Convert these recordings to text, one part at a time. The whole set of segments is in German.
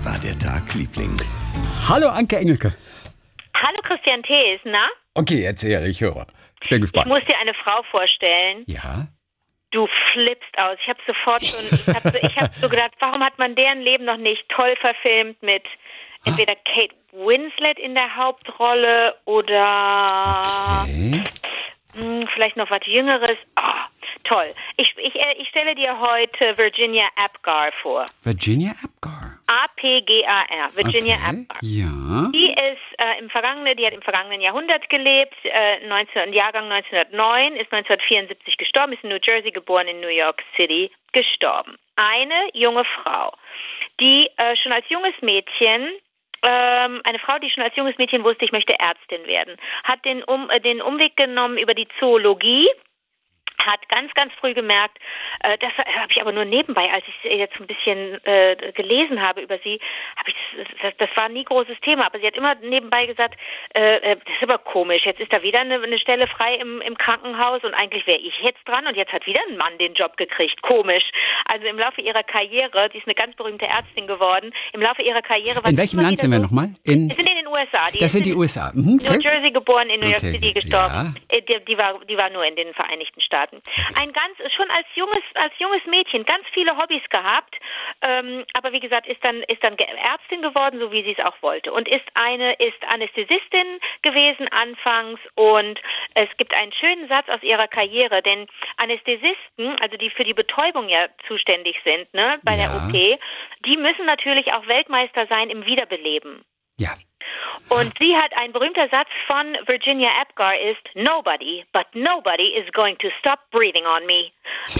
Wie war der Tag, Liebling? Hallo Anke Engelke. Hallo Christian Thees, na? Okay, erzähl, ich höre. Ich bin Ich gespannt. muss dir eine Frau vorstellen. Ja? Du flippst aus. Ich habe sofort schon, ich habe so, ich hab so gedacht, warum hat man deren Leben noch nicht toll verfilmt mit entweder Kate Winslet in der Hauptrolle oder Okay. hm, vielleicht noch was Jüngeres. Ah, toll. Ich, ich, äh, ich stelle dir heute Virginia Apgar vor. Virginia Apgar. A-P-G-A-R. Virginia okay. Apgar. Ja. Die ist äh, im vergangenen, die hat im vergangenen Jahrhundert gelebt, äh, 19, Jahrgang 1909, ist 1974 gestorben, ist in New Jersey geboren, in New York City gestorben. Eine junge Frau, die äh, schon als junges Mädchen ähm, eine Frau, die schon als junges Mädchen wusste, ich möchte Ärztin werden, hat den, um, äh, den Umweg genommen über die Zoologie, hat ganz, ganz früh gemerkt, äh, das habe ich aber nur nebenbei, als ich jetzt ein bisschen äh, gelesen habe über sie, habe ich das, das, das war nie großes Thema, aber sie hat immer nebenbei gesagt, äh, äh, das ist aber komisch, jetzt ist da wieder eine, eine Stelle frei im, im Krankenhaus und eigentlich wäre ich jetzt dran und jetzt hat wieder ein Mann den Job gekriegt, komisch. Also im Laufe ihrer Karriere, die ist eine ganz berühmte Ärztin geworden, im Laufe ihrer Karriere war In welchem Land sind wir nochmal? In, Wir sind in den USA. Die das sind die USA. Mhm, New okay. Jersey geboren, in New York Okay, City gestorben. Äh, Die, die, war, die war nur in den Vereinigten Staaten. Ein ganz, schon als junges, als junges Mädchen ganz viele Hobbys gehabt, ähm, aber wie gesagt, ist dann, ist dann Ärztin geworden, so wie sie es auch wollte. Und ist eine, ist Anästhesistin gewesen anfangs und es gibt einen schönen Satz aus ihrer Karriere, denn Anästhesisten, also die für die Betäubung ja zuständig sind, ne, bei Ja. der OP, die müssen natürlich auch Weltmeister sein im Wiederbeleben. Ja. Und sie hat ein berühmter Satz von Virginia Apgar ist Nobody, but nobody is going to stop breathing on me.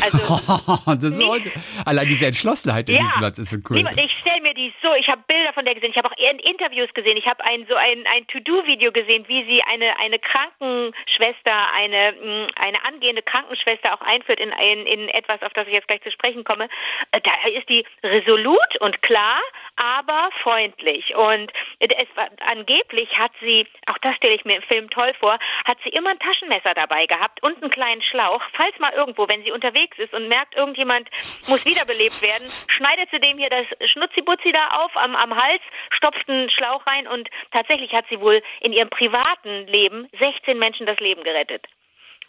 Also das ist heute, allein diese Entschlossenheit in diesem Satz ist so cool. ich stelle mir die so, ich habe Bilder von der gesehen, ich habe auch in- Interviews gesehen, ich habe ein so ein, ein To-Do-Video gesehen, wie sie eine eine Krankenschwester, eine mh, eine angehende Krankenschwester auch einführt in ein, in etwas, auf das ich jetzt gleich zu sprechen komme. Äh, Da ist die resolut und klar, aber freundlich und es war, angeblich hat sie, auch das stelle ich mir im Film toll vor, hat sie immer ein Taschenmesser dabei gehabt und einen kleinen Schlauch, falls mal irgendwo, wenn sie unterwegs ist und merkt, irgendjemand muss wiederbelebt werden, schneidet sie dem hier das Schnutzibutzi da auf am, am Hals, stopft einen Schlauch rein und tatsächlich hat sie wohl in ihrem privaten Leben 16 Menschen das Leben gerettet.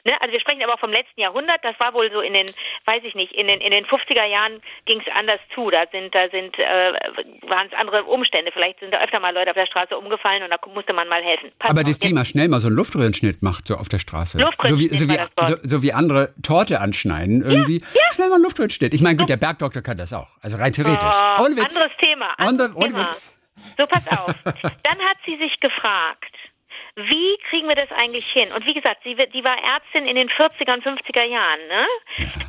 Ne? Also wir sprechen aber auch vom letzten Jahrhundert. Das war wohl so in den, weiß ich nicht, in den in den 50er Jahren ging es anders zu. Da sind da sind äh, waren es andere Umstände. Vielleicht sind da öfter mal Leute auf der Straße umgefallen und da musste man mal helfen. Pass Aber auf, das Thema schnell mal so einen Luftröhrenschnitt macht, so auf der Straße. So wie, so, wie, so, so wie andere Torte anschneiden, irgendwie. Schnell mal einen Luftröhrenschnitt. Ich meine, gut, der Bergdoktor kann das auch. Also rein theoretisch. Oh. Anderes Thema. Anderes Thema. Witz. So, pass auf. Dann hat sie sich gefragt, wie kriegen wir das eigentlich hin? Und wie gesagt, sie, die war Ärztin in den 40er und 50er Jahren, ne?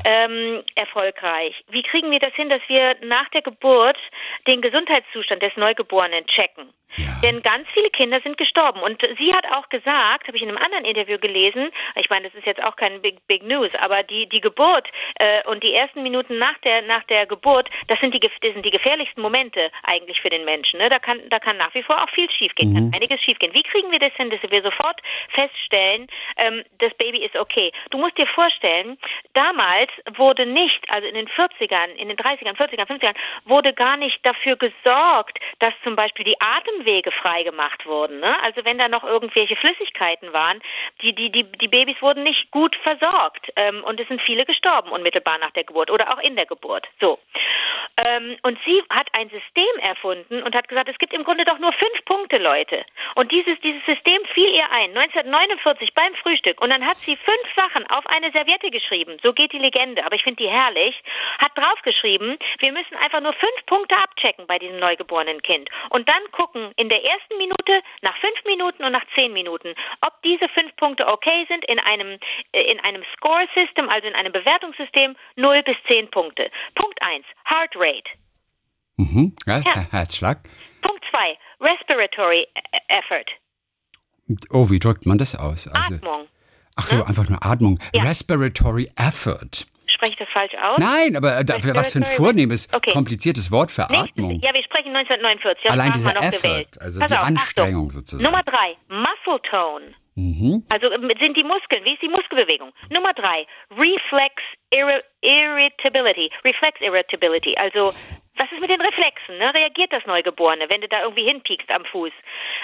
Ähm, erfolgreich. Wie kriegen wir das hin, dass wir nach der Geburt den Gesundheitszustand des Neugeborenen checken? Ja. Denn ganz viele Kinder sind gestorben. Und sie hat auch gesagt, habe ich in einem anderen Interview gelesen, ich meine, das ist jetzt auch kein Big, Big News, aber die, die Geburt äh, und die ersten Minuten nach der, nach der Geburt, das sind, die, das sind die gefährlichsten Momente eigentlich für den Menschen. Ne? Da, kann, da kann nach wie vor auch viel schiefgehen, kann einiges schiefgehen. Wie kriegen wir das hin, dass wir sofort feststellen, ähm, das Baby ist okay? Du musst dir vorstellen, damals wurde nicht, also in den 40ern, in den 30ern, 40ern, 50ern, wurde gar nicht dafür gesorgt, dass zum Beispiel die Atemwege freigemacht wurden. Ne? Also wenn da noch irgendwelche Flüssigkeiten waren, die, die, die, die Babys wurden nicht gut versorgt ähm, und es sind viele gestorben unmittelbar nach der Geburt oder auch in der Geburt. So. Ähm, und sie hat ein System erfunden und hat gesagt, es gibt im Grunde doch nur fünf Punkte, Leute. Und dieses, dieses System fiel ihr ein, 1949 beim Frühstück. Und dann hat sie fünf Sachen auf eine Serviette geschrieben. So geht die Legende, aber ich finde die herrlich. Hat draufgeschrieben, wir müssen einfach nur fünf Punkte abchecken bei diesem neugeborenen Kind. Und dann gucken in der ersten Minute, nach fünf Minuten und nach zehn Minuten, ob diese fünf Punkte okay sind in einem, äh, in einem Score-System, also in einem Bewertungssystem, 0 bis 10 Punkte. Punkt 1, Heart Rate. Mhm. Ja, Ja. Her- Herzschlag. Punkt 2, Respiratory e- Effort. Oh, wie drückt man das aus? Also, Atmung. ach so, einfach nur Atmung. Ja. Respiratory Effort. Spreche ich das falsch aus? Nein, aber äh, dafür was für ein vornehmes, Okay. kompliziertes Wort für? Atmung. Ja, wir sprechen 1949. Das Allein dieser Effort, gewählt. also Pass die auf, Anstrengung Achtung. sozusagen. Nummer drei, Muscle Tone. Mhm. Also ähm, sind die Muskeln, wie ist die Muskelbewegung? Nummer drei, Reflex Irri Irritability. Reflex Irritability. Also Was ist mit den Reflexen? Ne? Reagiert das Neugeborene, wenn du da irgendwie hinpiekst am Fuß?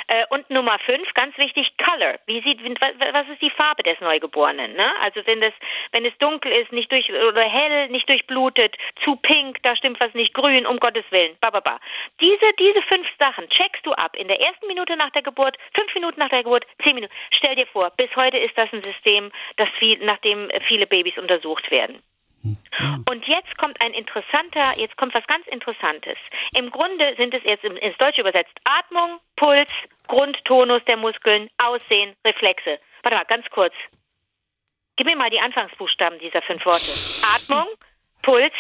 Äh, und Nummer fünf, ganz wichtig, Color. Wie sieht, was ist die Farbe des Neugeborenen? Ne? Also wenn das, wenn es dunkel ist, nicht durch oder hell, nicht durchblutet, zu pink, da stimmt was nicht, grün, um Gottes Willen, bababa. Diese, diese fünf Sachen checkst du ab in der ersten Minute nach der Geburt, fünf Minuten nach der Geburt, zehn Minuten. Stell dir vor, bis heute ist das ein System, das viel, nachdem viele Babys untersucht werden. Und jetzt kommt ein interessanter, jetzt kommt was ganz Interessantes. Im Grunde sind es jetzt ins Deutsche übersetzt Atmung, Puls, Grundtonus der Muskeln, Aussehen, Reflexe. Warte mal, ganz kurz. Gib mir mal die Anfangsbuchstaben dieser fünf Worte. Atmung, Puls,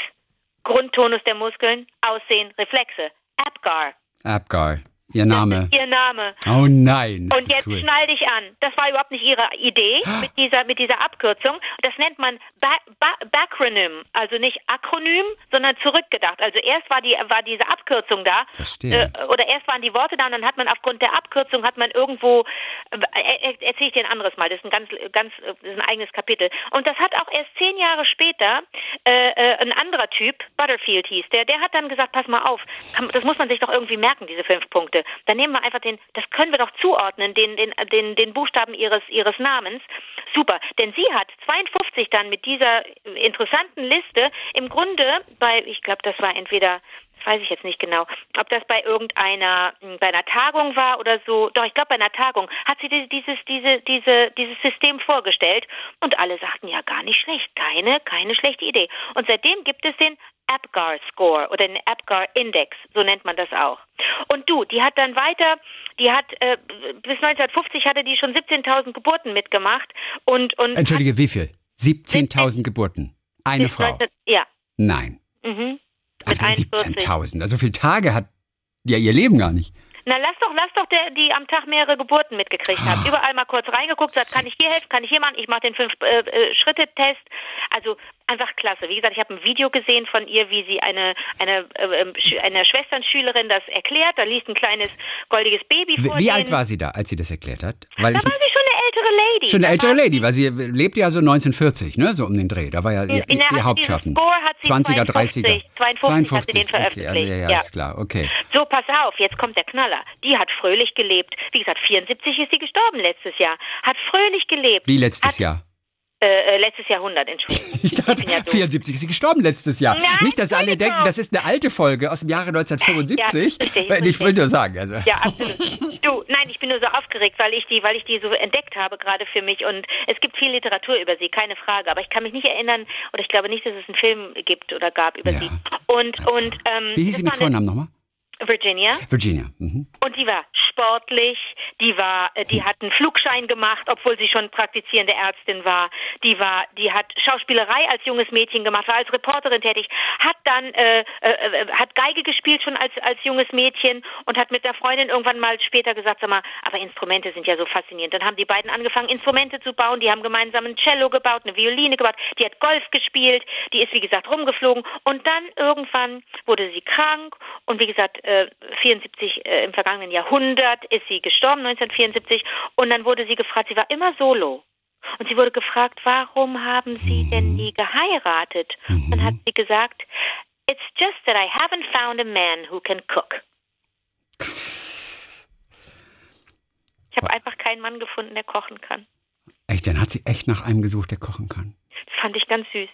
Grundtonus der Muskeln, Aussehen, Reflexe. Apgar. Apgar. Ihr Name. Ihr Name. Oh nein. Und jetzt cool. schnall dich an. Das war überhaupt nicht Ihre Idee mit dieser, mit dieser Abkürzung. Das nennt man ba ba Backronym. Also nicht Akronym, sondern zurückgedacht. Also erst war die, war diese Abkürzung da. Verstehe. Äh, oder erst waren die Worte da und dann hat man aufgrund der Abkürzung hat man irgendwo, äh, erzähle ich dir ein anderes Mal. Das ist ein ganz, ganz, das ist ein eigenes Kapitel. Und das hat auch erst zehn Jahre später, äh, äh ein anderer Typ, Butterfield hieß der, der hat dann gesagt, pass mal auf, das muss man sich doch irgendwie merken, diese fünf Punkte. Punkte. Dann nehmen wir einfach den, das können wir doch zuordnen, den, den, den, den Buchstaben ihres, ihres Namens. Super. Denn sie hat 52 dann mit dieser interessanten Liste im Grunde bei, ich glaube, das war entweder weiß ich jetzt nicht genau, ob das bei irgendeiner hm, bei einer Tagung war oder so. Doch, ich glaube bei einer Tagung hat sie dieses diese diese dieses System vorgestellt und alle sagten ja gar nicht schlecht, keine keine schlechte Idee. Und seitdem gibt es den APGAR Score oder den APGAR Index, so nennt man das auch. Und du, die hat dann weiter, die hat äh, bis 1950 hatte die schon 17.000 Geburten mitgemacht und und Entschuldige, wie viel? 17.000 Geburten. Eine Frau. 19, ja. Nein. Mhm. Also 17.000. Also viele Tage hat ja ihr Leben gar nicht. Na, lass doch, lass doch der, die am Tag mehrere Geburten mitgekriegt hat. Ah. Überall mal kurz reingeguckt, sagt, kann ich hier helfen, kann ich hier machen, ich mache den Fünf-Schritte-Test. Äh, also einfach klasse. Wie gesagt, ich habe ein Video gesehen von ihr, wie sie eine, eine, äh, eine Schwesternschülerin das erklärt. Da liest ein kleines goldiges Baby Wie, vor wie denen. alt war sie da, als sie das erklärt hat? Weil Da ich, war sie Lady. schon eine ältere Lady, weil sie lebte ja so 1940, ne, so um den Dreh. Da war ja ihr, In- ihr Hauptschaffen. Score hat sie 20er, 52, 30er. 52 hat sie den okay, also, veröffentlicht, ja, ja, ja. ist klar, okay. So, pass auf, jetzt kommt der Knaller. Die hat fröhlich gelebt. Wie gesagt, 74 ist sie gestorben letztes Jahr. Hat fröhlich gelebt. Wie letztes hat, Jahr? Äh, äh, letztes Jahrhundert, Entschuldigung. Ich dachte, bin ja doof. 74 ist sie gestorben letztes Jahr. Nein, Nicht, dass alle denken, das ist eine alte Folge aus dem Jahre 1975. Ja, richtig, ich will nur sagen, also. Ja, absolut. Du, nein, ich bin nur so aufgeregt, weil ich die, weil ich die so entdeckt habe gerade für mich und es gibt viel Literatur über sie, keine Frage, aber ich kann mich nicht erinnern oder ich glaube nicht, dass es einen Film gibt oder gab über Ja. sie. Und und ähm, Wie hieß sie mit Vornamen nochmal? Virginia. Virginia. Mhm. Und die war sportlich, die war, äh, die hat einen Flugschein gemacht, obwohl sie schon praktizierende Ärztin war. Die war, die hat Schauspielerei als junges Mädchen gemacht, war als Reporterin tätig, hat dann äh, äh, äh, hat Geige gespielt schon als als junges Mädchen und hat mit der Freundin irgendwann mal später gesagt, sag mal, aber Instrumente sind ja so faszinierend. Dann haben die beiden angefangen, Instrumente zu bauen. Die haben gemeinsam ein Cello gebaut, eine Violine gebaut. Die hat Golf gespielt. Die ist wie gesagt rumgeflogen und dann irgendwann wurde sie krank und wie gesagt äh, 74 äh, im vergangenen Jahrhundert ist sie gestorben 1974 und dann wurde sie gefragt, sie war immer solo. Und sie wurde gefragt, warum haben Sie denn nie geheiratet? Dann hat sie gesagt, It's just that I haven't found a man who can cook. Ich habe einfach keinen Mann gefunden, der kochen kann. Echt, dann hat sie echt nach einem gesucht, der kochen kann. Das fand ich ganz süß.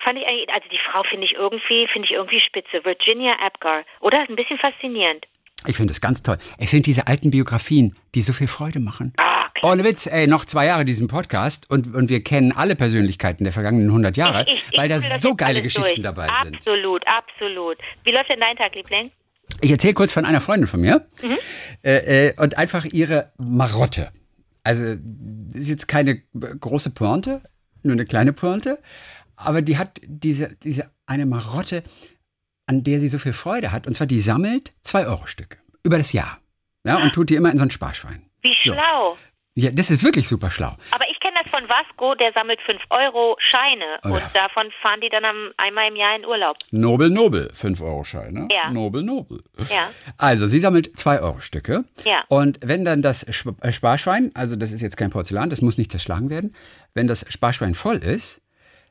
Fand ich also die Frau finde ich irgendwie, finde ich irgendwie spitze. Virginia Apgar, oder? Ein bisschen faszinierend. Ich finde das ganz toll. Es sind diese alten Biografien, die so viel Freude machen. Ah, klar. Ohne Witz, ey, noch zwei Jahre diesen Podcast und, und wir kennen alle Persönlichkeiten der vergangenen 100 Jahre, Ich- ich- ich weil da so geile Geschichten durch. dabei sind. Absolut, absolut. Wie läuft denn dein Tag, Liebling? Ich erzähle kurz von einer Freundin von mir Mhm. äh, äh, und einfach ihre Marotte. Also ist jetzt keine große Pointe, nur eine kleine Pointe, aber die hat diese, diese eine Marotte, an der sie so viel Freude hat. Und zwar die sammelt 2-Euro-Stücke über das Jahr. Ja, und tut die immer in so ein Sparschwein. Wie So. schlau. Ja, das ist wirklich super schlau. Aber ich kenne das von Vasco, der sammelt 5 Euro Scheine Oh und ja. davon fahren die dann einmal im Jahr in Urlaub. Nobel, Nobel, 5-Euro-Scheine. Ja. Nobel, Nobel. Ja. Also, sie sammelt 2-Euro-Stücke. Ja. Und wenn dann das äh, Sparschwein, also das ist jetzt kein Porzellan, das muss nicht zerschlagen werden, wenn das Sparschwein voll ist,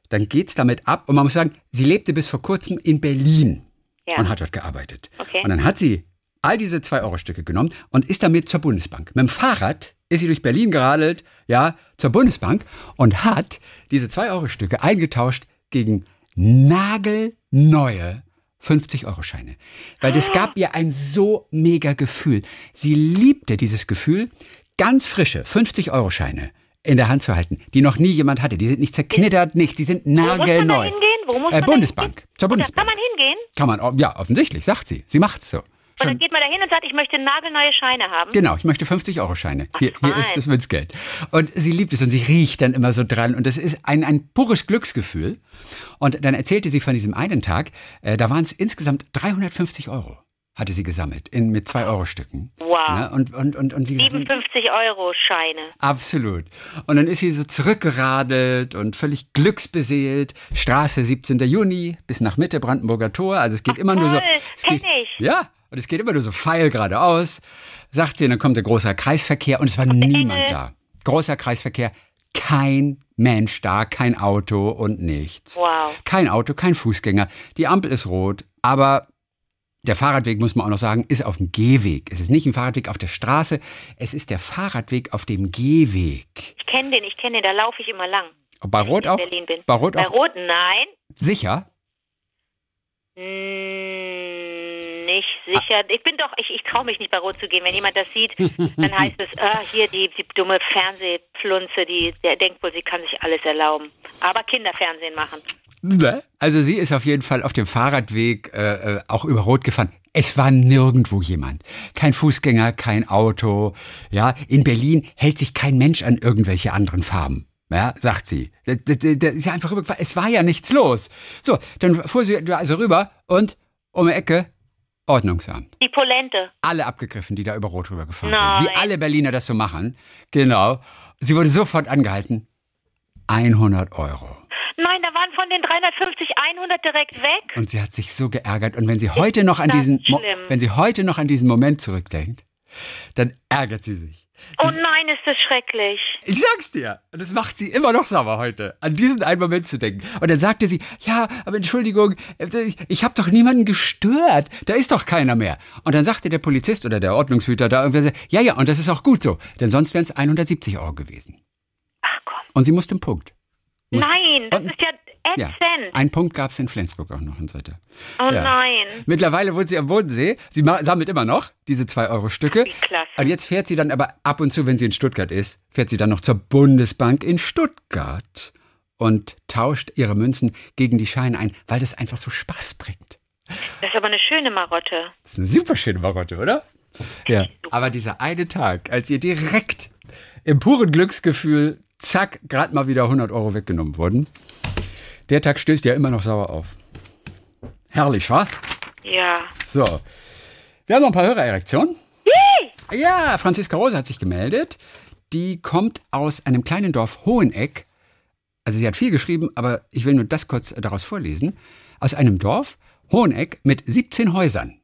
dann geht's damit ab. Und man muss sagen, sie lebte bis vor kurzem in Berlin. Ja. und hat dort gearbeitet. Okay. Und dann hat sie all diese 2-Euro-Stücke genommen und ist damit zur Bundesbank. Mit dem Fahrrad ist sie durch Berlin geradelt, ja, zur Bundesbank und hat diese 2-Euro-Stücke eingetauscht gegen nagelneue 50-Euro-Scheine. Weil das gab ihr ein so mega Gefühl. Sie liebte dieses Gefühl, ganz frische 50-Euro-Scheine in der Hand zu halten, die noch nie jemand hatte. Die sind nicht zerknittert, nichts, die sind Wo muss man da nagelneu. hingehen? Wo muss Äh, man Bundesbank, hingehen? zur da Bundesbank. kann man hingehen? Kann man, ja, offensichtlich, sagt sie. Sie macht's so. Und dann geht man da hin und sagt, ich möchte nagelneue Scheine haben. genau, ich möchte 50-Euro-Scheine. Hier, hier ist das Münzgeld. Und sie liebt es und sie riecht dann immer so dran. Und das ist ein, ein pures Glücksgefühl. Und dann erzählte sie von diesem einen Tag, äh, da waren es insgesamt 350 Euro, hatte sie gesammelt, in, mit 2-Euro-Stücken. Wow. Ja, und, und, und, und wie gesagt, 57 Euro Scheine. Absolut. Und dann ist sie so zurückgeradelt und völlig glücksbeseelt. Straße 17. Juni bis nach Mitte Brandenburger Tor. Also es geht immer nur so. toll. Es Kenn geht, ich. Ja, und es geht immer nur so feil geradeaus. Sagt sie, und dann kommt der große Kreisverkehr und es war niemand Engel. da. Großer Kreisverkehr, kein Mensch da, kein Auto und nichts. Wow. Kein Auto, kein Fußgänger. Die Ampel ist rot, aber der Fahrradweg, muss man auch noch sagen, ist auf dem Gehweg. Es ist nicht ein Fahrradweg auf der Straße, es ist der Fahrradweg auf dem Gehweg. Ich kenne den, ich kenne den, da laufe ich immer lang. Bei Rot auch? Bei Rot Bei? Rot, nein. Sicher? Mm, Nicht sicher. Ich bin doch, ich, ich traue mich nicht bei Rot zu gehen. Wenn jemand das sieht, dann heißt es, ah, hier die, die dumme Fernsehplunze, die, der denkt wohl, sie kann sich alles erlauben. Aber Kinderfernsehen machen. Ne? Also sie ist auf jeden Fall auf dem Fahrradweg äh, äh, auch über Rot gefahren. Es war nirgendwo jemand. Kein Fußgänger, kein Auto. Ja, in Berlin hält sich kein Mensch an irgendwelche anderen Farben. Ja, sagt sie. Da, da, da, da ist sie einfach rübergefahren. Es war ja nichts los. So, dann fuhr sie also rüber und um die Ecke Ordnungsamt. Die Polente. Alle abgegriffen, die da über Rot rübergefahren Nein. sind. Wie alle Berliner das so machen. Genau. Sie wurde sofort angehalten. 100 Euro. Nein, da waren von den 350 100 direkt weg. Und sie hat sich so geärgert. Und wenn sie heute noch an das diesen, Mo wenn sie heute noch an diesen Moment zurückdenkt, dann ärgert sie sich. Oh nein, ist das schrecklich. Ich sag's dir. Und das macht sie immer noch sauer heute, an diesen einen Moment zu denken. Und dann sagte sie, ja, aber Entschuldigung, ich, ich habe doch niemanden gestört. Da ist doch keiner mehr. Und dann sagte der Polizist oder der Ordnungshüter da irgendwer, ja, ja, und das ist auch gut so. Denn sonst wären es 170 Euro gewesen. Ach komm. Und sie musste einen Punkt. Nein, das ist ja Ja, einen Punkt gab's in Flensburg auch noch und so weiter. Oh ja. nein. Mittlerweile wohnt sie am Bodensee. Sie sammelt immer noch diese 2-Euro-Stücke. Wie klasse. Und jetzt fährt sie dann aber ab und zu, wenn sie in Stuttgart ist, fährt sie dann noch zur Bundesbank in Stuttgart und tauscht ihre Münzen gegen die Scheine ein, weil das einfach so Spaß bringt. Das ist aber eine schöne Marotte. Das ist eine super schöne Marotte, oder? Ja. Aber dieser eine Tag, als ihr direkt im puren Glücksgefühl, zack, gerade mal wieder 100 Euro weggenommen wurden, der Tag stößt ja immer noch sauer auf. Herrlich, wa? Ja. So. Wir haben noch ein paar Hörererektionen. Ja, Franziska Rose hat sich gemeldet. Die kommt aus einem kleinen Dorf Hoheneck. Also sie hat viel geschrieben, aber ich will nur das kurz daraus vorlesen. Aus einem Dorf Hoheneck mit 17 Häusern.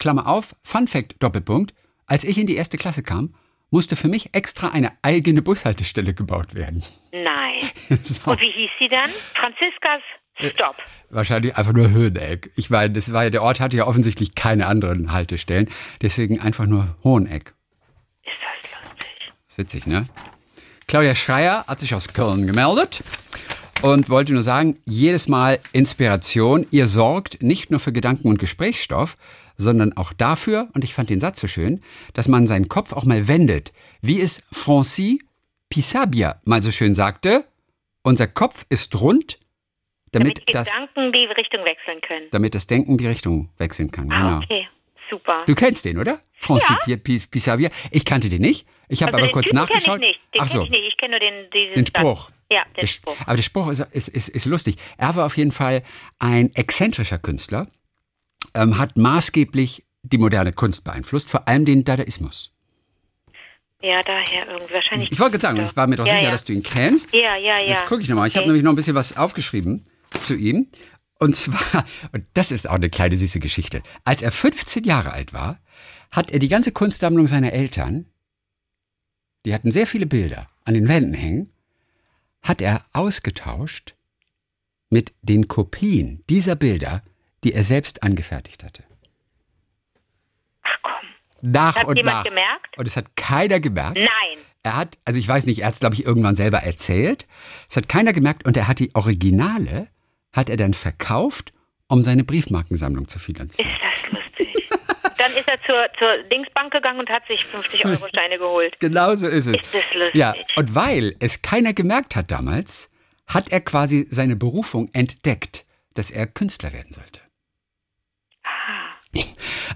Klammer auf, Fun Fact Doppelpunkt. Als ich in die erste Klasse kam, musste für mich extra eine eigene Bushaltestelle gebaut werden. Nein. So. Und wie hieß sie dann? Franziskas Stopp. Wahrscheinlich einfach nur Höheneck. Ich meine, das war ja, der Ort hatte ja offensichtlich keine anderen Haltestellen. Deswegen einfach nur Hoheneck. Ist das lustig. ist witzig, ne? Claudia Schreier hat sich aus Köln gemeldet und wollte nur sagen, jedes Mal Inspiration. Ihr sorgt nicht nur für Gedanken und Gesprächsstoff, sondern auch dafür, und ich fand den Satz so schön, dass man seinen Kopf auch mal wendet. Wie es Francis Pissabia mal so schön sagte, unser Kopf ist rund, damit, Damit das, Gedanken die Richtung wechseln können. damit das Denken die Richtung wechseln kann. Ah, Genau. okay. Super. Du kennst den, oder? Francis Pi- Pi- Pissavia. Ich kannte den nicht. Ich habe also aber kurz Typen nachgeschaut. Kenn ich nicht. Den Ach so. ich nicht. Ich kenne nur den, diesen Den Satz. Spruch. Ja, den Spruch. Aber der Spruch ist, ist, ist, ist lustig. Er war auf jeden Fall ein exzentrischer Künstler, ähm, hat maßgeblich die moderne Kunst beeinflusst, vor allem den Dadaismus. Ja, daher irgendwie. Wahrscheinlich. Ich wollte sagen, ich war mir doch ja, sicher, ja. dass du ihn kennst. Ja, ja, ja. Jetzt gucke ich nochmal. Ich habe Okay. nämlich noch ein bisschen was aufgeschrieben zu ihm. Und zwar, und das ist auch eine kleine süße Geschichte. Als er 15 Jahre alt war, hat er die ganze Kunstsammlung seiner Eltern, die hatten sehr viele Bilder an den Wänden hängen, hat er ausgetauscht mit den Kopien dieser Bilder, die er selbst angefertigt hatte. Ach komm. Nach Hat und jemand nach. gemerkt? Und es hat keiner gemerkt. Nein. Er hat, also ich weiß nicht, er hat es, glaube ich, irgendwann selber erzählt. Es hat keiner gemerkt und er hat die Originale, hat er dann verkauft, um seine Briefmarkensammlung zu finanzieren. Ist das lustig. Dann ist er zur, zur Dingsbank gegangen und hat sich 50-Euro-Steine geholt. Genau so ist es. Ist das lustig. Ja, und weil es keiner gemerkt hat damals, hat er quasi seine Berufung entdeckt, dass er Künstler werden sollte.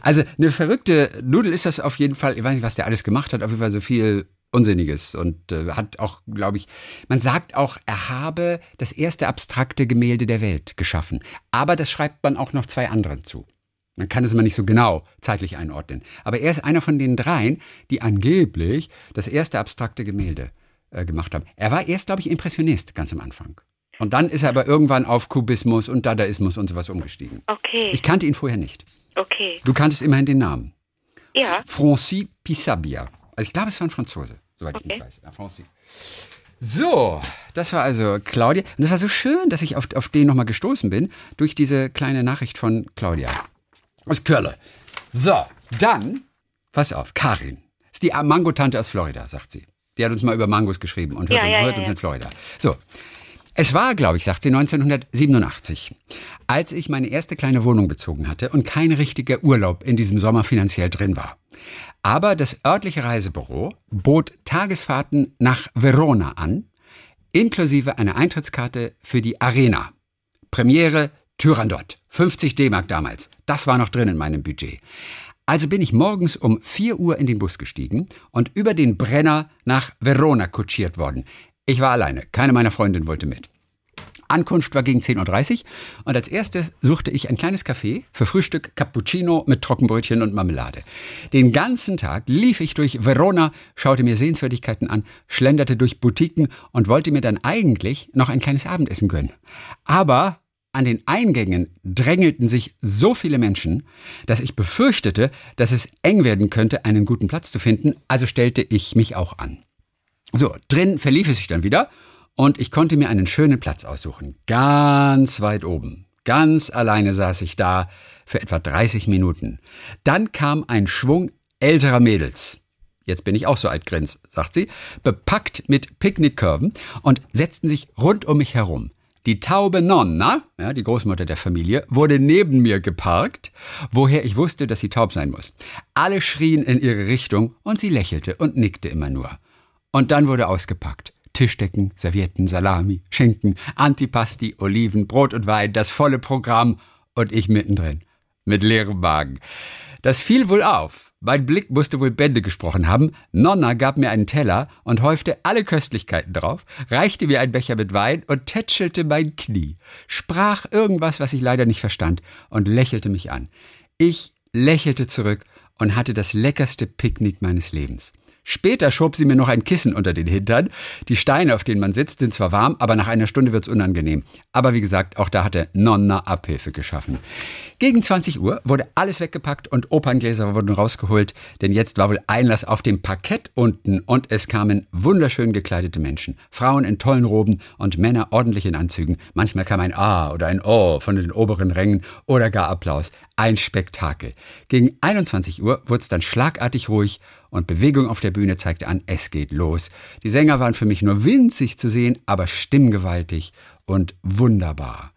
Also eine verrückte Nudel ist das auf jeden Fall. Ich weiß nicht, was der alles gemacht hat. Auf jeden Fall so viel Unsinniges und äh, hat auch, glaube ich, man sagt auch, er habe das erste abstrakte Gemälde der Welt geschaffen. Aber das schreibt man auch noch zwei anderen zu. Man kann es immer nicht so genau zeitlich einordnen. Aber er ist einer von den dreien, die angeblich das erste abstrakte Gemälde äh, gemacht haben. Er war erst, glaube ich, Impressionist ganz am Anfang. Und dann ist er aber irgendwann auf Kubismus und Dadaismus und sowas umgestiegen. Okay, Ich kannte ihn vorher nicht. okay. Du kanntest immerhin den Namen. Ja, Francis Pissabia. Also ich glaube, es war ein Franzose, soweit ich Okay. nicht weiß. Ja, Francis. So, das war also Claudia. Und das war so schön, dass ich auf, auf den nochmal gestoßen bin, durch diese kleine Nachricht von Claudia. Aus Köln. So, dann, pass auf, Karin. Ist die Mango-Tante aus Florida, sagt sie. Die hat uns mal über Mangos geschrieben und hört, Ja, ja, hört uns in Florida. So. Es war, glaube ich, sagt sie, 1987, als ich meine erste kleine Wohnung bezogen hatte und kein richtiger Urlaub in diesem Sommer finanziell drin war. Aber das örtliche Reisebüro bot Tagesfahrten nach Verona an, inklusive einer Eintrittskarte für die Arena. Premiere Tyrandot. 50 D-Mark damals. Das war noch drin in meinem Budget. Also bin ich morgens um 4 Uhr in den Bus gestiegen und über den Brenner nach Verona kutschiert worden. Ich war alleine. Keine meiner Freundinnen wollte mit. Ankunft war gegen 10.30 Uhr und als erstes suchte ich ein kleines Café für Frühstück Cappuccino mit Trockenbrötchen und Marmelade. Den ganzen Tag lief ich durch Verona, schaute mir Sehenswürdigkeiten an, schlenderte durch Boutiquen und wollte mir dann eigentlich noch ein kleines Abendessen gönnen. Aber an den Eingängen drängelten sich so viele Menschen, dass ich befürchtete, dass es eng werden könnte, einen guten Platz zu finden, also stellte ich mich auch an. So, drin verlief es sich dann wieder und ich konnte mir einen schönen Platz aussuchen. Ganz weit oben. Ganz alleine saß ich da für etwa 30 Minuten. Dann kam ein Schwung älterer Mädels. Jetzt bin ich auch so alt, grins, sagt sie, bepackt mit Picknickkörben und setzten sich rund um mich herum. Die taube Nonna, ja, die Großmutter der Familie, wurde neben mir geparkt, woher ich wusste, dass sie taub sein muss. Alle schrien in ihre Richtung und sie lächelte und nickte immer nur. Und dann wurde ausgepackt. Tischdecken, Servietten, Salami, Schinken, Antipasti, Oliven, Brot und Wein, das volle Programm und ich mittendrin. Mit leerem Magen. Das fiel wohl auf. Mein Blick musste wohl Bände gesprochen haben. Nonna gab mir einen Teller und häufte alle Köstlichkeiten drauf, reichte mir einen Becher mit Wein und tätschelte mein Knie, sprach irgendwas, was ich leider nicht verstand, und lächelte mich an. Ich lächelte zurück und hatte das leckerste Picknick meines Lebens. Später schob sie mir noch ein Kissen unter den Hintern. Die Steine, auf denen man sitzt, sind zwar warm, aber nach einer Stunde wird's unangenehm. Aber wie gesagt, auch da hatte Nonna Abhilfe geschaffen. Gegen 20 Uhr wurde alles weggepackt und Operngläser wurden rausgeholt, denn jetzt war wohl Einlass auf dem Parkett unten und es kamen wunderschön gekleidete Menschen. Frauen in tollen Roben und Männer ordentlich in Anzügen. Manchmal kam ein A oder ein O von den oberen Rängen oder gar Applaus. Ein Spektakel. Gegen 21 Uhr wurde es dann schlagartig ruhig und Bewegung auf der Bühne zeigte an, es geht los. Die Sänger waren für mich nur winzig zu sehen, aber stimmgewaltig und wunderbar.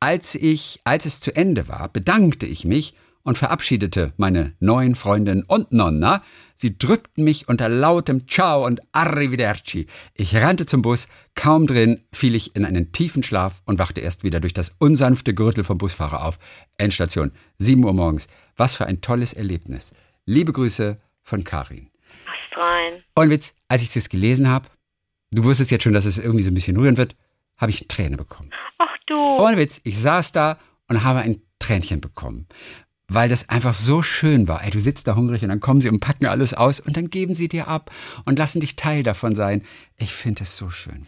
Als ich, als es zu Ende war, bedankte ich mich und verabschiedete meine neuen Freundin und Nonna. Sie drückten mich unter lautem Ciao und Arrivederci. Ich rannte zum Bus, kaum drin fiel ich in einen tiefen Schlaf und wachte erst wieder durch das unsanfte Gürtel vom Busfahrer auf. Endstation, 7 Uhr morgens. Was für ein tolles Erlebnis. Liebe Grüße von Karin. Astrein. Und Witz, als ich das gelesen habe, du wusstest jetzt schon, dass es irgendwie so ein bisschen rühren wird, habe ich Träne bekommen. Ach du. Ohne Witz, ich saß da und habe ein Tränchen bekommen. Weil das einfach so schön war. Ey, du sitzt da hungrig und dann kommen sie und packen alles aus und dann geben sie dir ab und lassen dich Teil davon sein. Ich finde es so schön.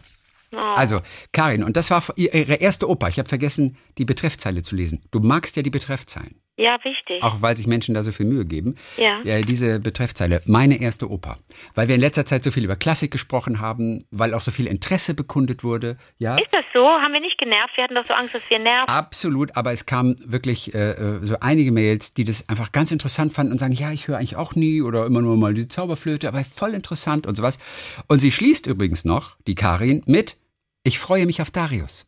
Oh. Also, Karin, und das war ihre erste Oper. Ich habe vergessen, die Betreffzeile zu lesen. Du magst ja die Betreffzeilen. Ja, wichtig. Auch weil sich Menschen da so viel Mühe geben. Ja. Äh, diese Betreffzeile, meine erste Oper. Weil wir in letzter Zeit so viel über Klassik gesprochen haben, weil auch so viel Interesse bekundet wurde. Ja. Ist das so? Haben wir nicht genervt? Wir hatten doch so Angst, dass wir nerven. Absolut, aber es kamen wirklich äh, äh, so einige Mails, die das einfach ganz interessant fanden und sagen, ja, ich höre eigentlich auch nie oder immer nur mal die Zauberflöte, aber voll interessant und sowas. Und sie schließt übrigens noch, die Karin, mit, ich freue mich auf Darius.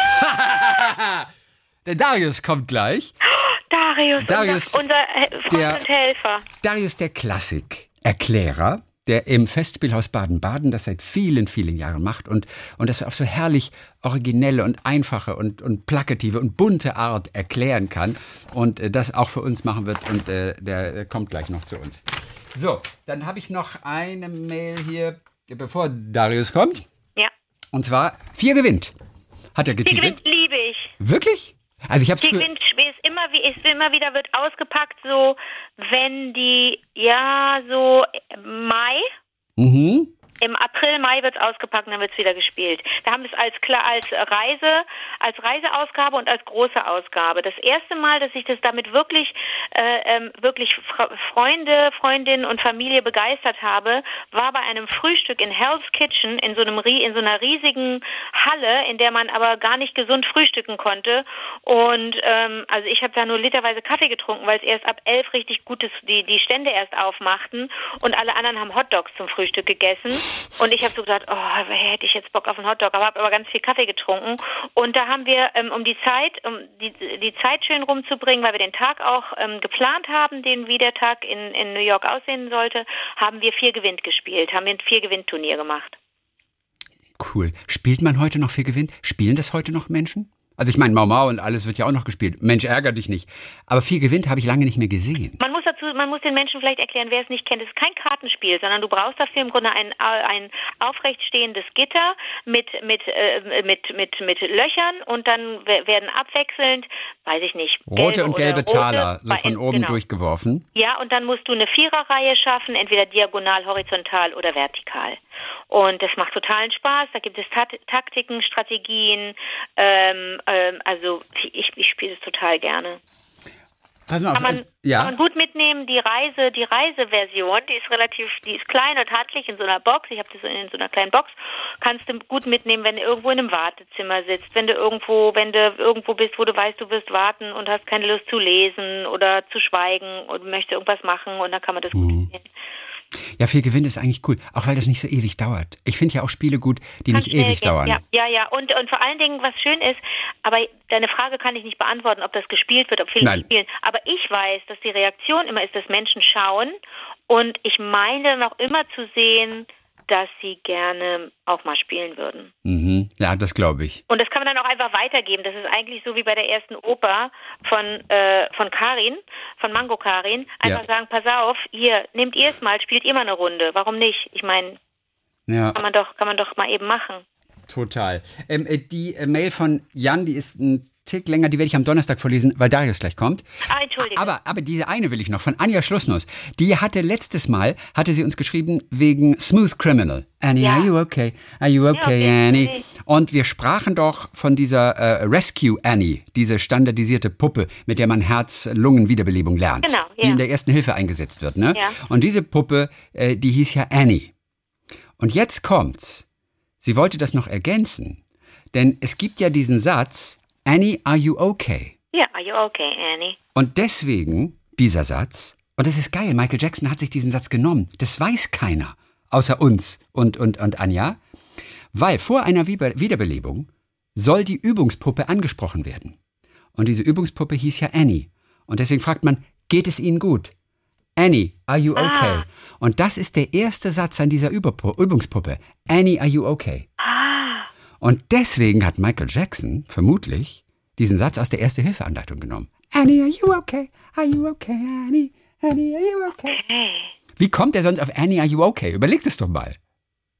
Ah! Der Darius kommt gleich. Darius, Darius, unser, unser Freund der- und Helfer. Darius der Klassik-Erklärer, der im Festspielhaus Baden-Baden das seit vielen, vielen Jahren macht und, und das auf so herrlich originelle und einfache und, und plakative und bunte Art erklären kann und äh, das auch für uns machen wird und äh, der äh, kommt gleich noch zu uns. So, dann habe ich noch eine Mail hier, bevor Darius kommt. Ja. Und zwar, vier gewinnt, hat er getitelt. gewinnt liebe ich. Wirklich? Also ich habe es Die gewinnt ist immer, wie- ist immer wieder wird ausgepackt, so wenn die, ja, so Mai, Mhm. Mai wird es ausgepackt und dann wird es wieder gespielt. Da haben wir es als als Reise, als Reiseausgabe und als große Ausgabe. Das erste Mal, dass ich das damit wirklich, äh, ähm, wirklich Fre- Freunde, Freundinnen und Familie begeistert habe, war bei einem Frühstück in Hell's Kitchen in so einem in so einer riesigen Halle, in der man aber gar nicht gesund frühstücken konnte. Und ähm, also ich habe da nur literweise Kaffee getrunken, weil es erst ab elf richtig gutes die die Stände erst aufmachten und alle anderen haben Hotdogs zum Frühstück gegessen. Und ich habe so gedacht, oh, hätte ich jetzt Bock auf einen Hotdog, aber habe aber ganz viel Kaffee getrunken. Und da haben wir, ähm, um die Zeit, um die, die Zeit schön rumzubringen, weil wir den Tag auch ähm, geplant haben, den wie der Tag in, in New York aussehen sollte, haben wir vier Gewinn gespielt, haben wir ein vier Gewinn-Turnier gemacht. Cool. Spielt man heute noch für Gewinn? Spielen das heute noch Menschen? Also ich meine, Mau Mau und alles wird ja auch noch gespielt. Mensch, ärger dich nicht. Aber viel gewinnt habe ich lange nicht mehr gesehen. Man muss dazu, man muss den Menschen vielleicht erklären, wer es nicht kennt. Es ist kein Kartenspiel, sondern du brauchst dafür im Grunde ein, ein aufrecht stehendes Gitter mit mit äh, mit mit mit Löchern und dann we- werden abwechselnd, weiß ich nicht, Rote und gelbe rote, Taler, so von oben genau. durchgeworfen. Ja, und dann musst du eine Viererreihe schaffen, entweder diagonal, horizontal oder vertikal. Und das macht totalen Spaß. Da gibt es Taktiken, Strategien. Ähm, ähm, also ich, ich spiele es total gerne. Pass mal auf. Kann man, ja. kann man gut mitnehmen. Die Reise, die Reiseversion, die ist relativ, die ist klein und handlich in so einer Box. Ich habe das in so einer kleinen Box. Kannst du gut mitnehmen, wenn du irgendwo in einem Wartezimmer sitzt, wenn du irgendwo, wenn du irgendwo bist, wo du weißt, du wirst warten und hast keine Lust zu lesen oder zu schweigen und möchtest irgendwas machen und dann kann man das gut Mhm. Ja, viel Gewinn ist eigentlich cool. Auch weil das nicht so ewig dauert. Ich finde ja auch Spiele gut, die Kann nicht ewig gehen. dauern. Ja, ja, ja. Und, und vor allen Dingen, was schön ist, aber deine Frage kann ich nicht beantworten, ob das gespielt wird, ob viele Nein. spielen. Aber ich weiß, dass die Reaktion immer ist, dass Menschen schauen. Und ich meine noch immer zu sehen, dass sie gerne auch mal spielen würden. Mhm. Ja, das glaube ich. Und das kann man dann auch einfach weitergeben. Das ist eigentlich so wie bei der ersten Oper von, äh, von Karin, von Mango Karin. Einfach Ja. sagen, pass auf, hier, nehmt ihr es mal, spielt ihr mal eine Runde. Warum nicht? Ich meine, Ja, kann man doch, kann man doch mal eben machen. total. Ähm, äh, die äh, Mail von Jan, die ist ein Tick länger, die werde ich am Donnerstag vorlesen, weil Darius gleich kommt. Ah, Entschuldigung. Aber, aber diese eine will ich noch, von Anja Schlussnuss. Die hatte letztes Mal, hatte sie uns geschrieben wegen Smooth Criminal. Annie, Ja. are you okay? Are you okay, okay, Annie? okay. Und wir sprachen doch von dieser äh, Rescue Annie, diese standardisierte Puppe, mit der man Herz-Lungen-Wiederbelebung lernt. Genau, Die ja. in der ersten Hilfe eingesetzt wird, ne? Ja. Und diese Puppe, äh, die hieß ja Annie. Und jetzt kommt's. Sie wollte das noch ergänzen. Denn es gibt ja diesen Satz, Annie, are you okay? Ja, are you okay, Annie? Und deswegen dieser Satz, und das ist geil, Michael Jackson hat sich diesen Satz genommen. Das weiß keiner, außer uns und, und, und Anja, weil vor einer Wiederbelebung soll die Übungspuppe angesprochen werden. Und diese Übungspuppe hieß ja Annie. Und deswegen fragt man, geht es Ihnen gut? Annie, are you okay? Ah. Und das ist der erste Satz an dieser Übungspuppe. Annie, are you okay? Und deswegen hat Michael Jackson vermutlich diesen Satz aus der Erste-Hilfe-Anleitung genommen. Annie, are you okay? Are you okay, Annie? Annie, are you okay? Wie kommt er sonst auf Annie, are you okay? Überlegt es doch mal.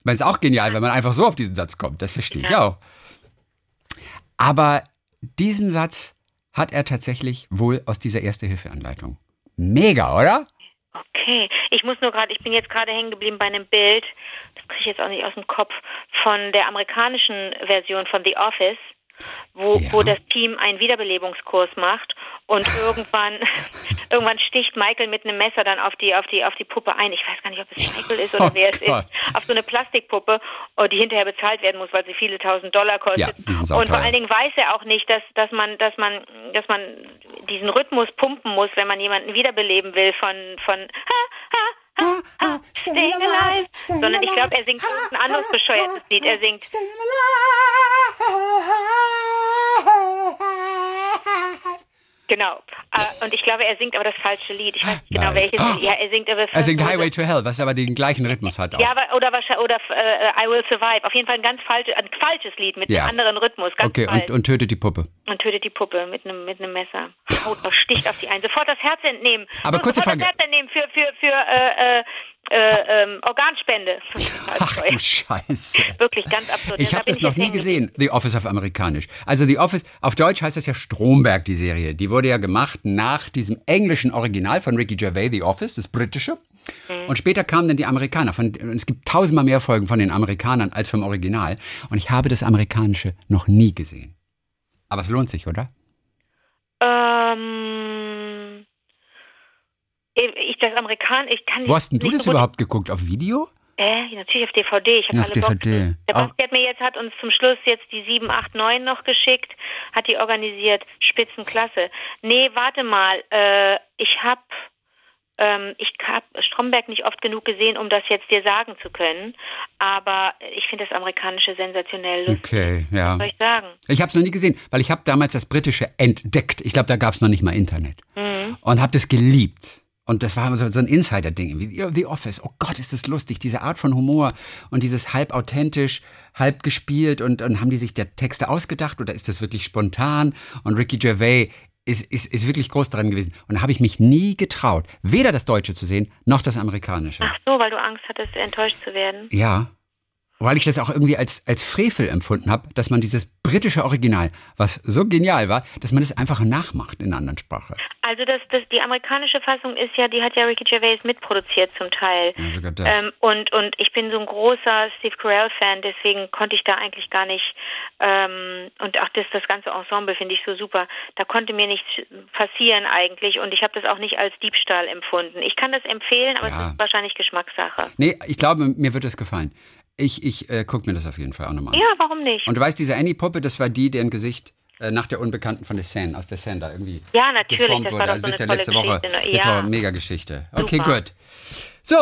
Ich meine, es ist auch genial, wenn man einfach so auf diesen Satz kommt. Das verstehe ich auch. Aber diesen Satz hat er tatsächlich wohl aus dieser Erste-Hilfe-Anleitung. Mega, oder? Okay. Ich muss nur gerade, ich bin jetzt gerade hängen geblieben bei einem Bild, kriege ich jetzt auch nicht aus dem Kopf, von der amerikanischen Version von The Office. wo, Ja. wo das Team einen Wiederbelebungskurs macht und irgendwann, irgendwann sticht Michael mit einem Messer dann auf die, auf die, auf die Puppe ein. Ich weiß gar nicht, ob es Michael ist oder Oh wer es Gott. ist. Auf so eine Plastikpuppe, die hinterher bezahlt werden muss, weil sie viele tausend Dollar kostet. Ja, und vor allen Dingen weiß er auch nicht, dass, dass man, dass man, dass man diesen Rhythmus pumpen muss, wenn man jemanden wiederbeleben will von, von, ha, ha, ha, ha, staying alive. Sondern ich glaube, er singt ein anderes bescheuertes Lied. Er singt, genau. Äh, Und ich glaube, er singt aber das falsche Lied. Ich weiß nicht genau Nein. welches. Oh. Ja, er singt aber Er singt Highway to Hell, was aber den gleichen Rhythmus hat auch. Ja, aber, oder wahrscheinlich, oder äh, I Will Survive. Auf jeden Fall ein ganz falsches, ein falsches Lied mit Ja. einem anderen Rhythmus. Ganz okay, falsch. und, und tötet die Puppe. und tötet die Puppe mit einem mit einem Messer. Haut noch, sticht auf die ein. Sofort das Herz entnehmen. Aber kurze sofort Frage. Das Herz entnehmen für für für äh, äh, äh, ähm, Organspende. Ach du Scheiße. Wirklich ganz absurd. Ich Da habe bin das noch nie gesehen, The Office auf Amerikanisch. Also The Office, auf Deutsch heißt das ja Stromberg, die Serie. Die wurde ja gemacht nach diesem englischen Original von Ricky Gervais, The Office, das britische. Mhm. Und später kamen dann die Amerikaner. Von, es gibt tausendmal mehr Folgen von den Amerikanern als vom Original. Und ich habe das Amerikanische noch nie gesehen. Aber es lohnt sich, oder? Ähm, das Amerikan, ich kann Wo hast denn du das so überhaupt geguckt? Auf Video? Äh, natürlich auf DVD. Ich habe Ja, alle DVD. Der Basti hat mir jetzt hat uns zum Schluss jetzt die 7, 8, 9 noch geschickt, hat die organisiert. Spitzenklasse. Nee, warte mal. Äh, ich habe ähm, ich habe Stromberg nicht oft genug gesehen, um das jetzt dir sagen zu können. Aber ich finde das Amerikanische sensationell lustig. Okay, ja. Was soll ich sagen? Ich habe es noch nie gesehen, weil ich habe damals das Britische entdeckt. Ich glaube, da gab es noch nicht mal Internet. Mhm. Und habe das geliebt. Und das war so, ein Insider-Ding. wie The Office. Oh Gott, ist das lustig. Diese Art von Humor und dieses halb authentisch, halb gespielt. Und, und haben die sich der Texte ausgedacht oder ist das wirklich spontan? Und Ricky Gervais ist, ist, ist wirklich groß dran gewesen. Und da habe ich mich nie getraut, weder das Deutsche zu sehen, noch das Amerikanische. Ach so, weil du Angst hattest, enttäuscht zu werden. Ja. Weil ich das auch irgendwie als, als Frevel empfunden habe, dass man dieses britische Original, was so genial war, dass man es einfach nachmacht in einer anderen Sprache. Also das, das, die amerikanische Fassung ist ja, die hat ja Ricky Gervais mitproduziert zum Teil. Ja, sogar das. Ähm, und, und ich bin so ein großer Steve Carell-Fan, deswegen konnte ich da eigentlich gar nicht, ähm, und auch das, das ganze Ensemble finde ich so super, da konnte mir nichts passieren eigentlich und ich habe das auch nicht als Diebstahl empfunden. Ich kann das empfehlen, aber Ja. es ist wahrscheinlich Geschmackssache. Nee, ich glaube, mir wird es gefallen. Ich, ich äh, gucke mir das auf jeden Fall auch nochmal an. Ja, warum nicht? Und du weißt, diese Annie-Puppe, das war die, deren Gesicht äh, nach der Unbekannten von der Seine, aus der Seine da irgendwie Ja, natürlich, geformt das wurde. war doch Also so ihr, letzte Woche, Geschichte, ne? letzte Ja. Woche mega Geschichte. Okay, Super. gut. So,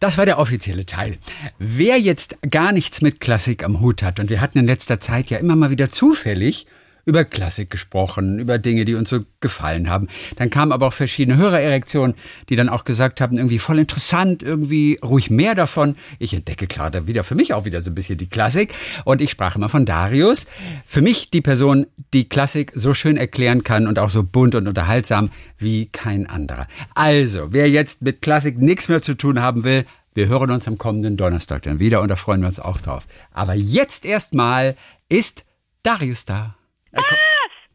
das war der offizielle Teil. Wer jetzt gar nichts mit Klassik am Hut hat, und wir hatten in letzter Zeit ja immer mal wieder zufällig über Klassik gesprochen, über Dinge, die uns so gefallen haben. Dann kamen aber auch verschiedene Hörererektionen, die dann auch gesagt haben, irgendwie voll interessant, irgendwie ruhig mehr davon. Ich entdecke klar da wieder für mich auch wieder so ein bisschen die Klassik. Und ich sprach immer von Darius. Für mich die Person, die Klassik so schön erklären kann und auch so bunt und unterhaltsam wie kein anderer. Also, wer jetzt mit Klassik nichts mehr zu tun haben will, wir hören uns am kommenden Donnerstag dann wieder und da freuen wir uns auch drauf. Aber jetzt erstmal ist Darius da. Was?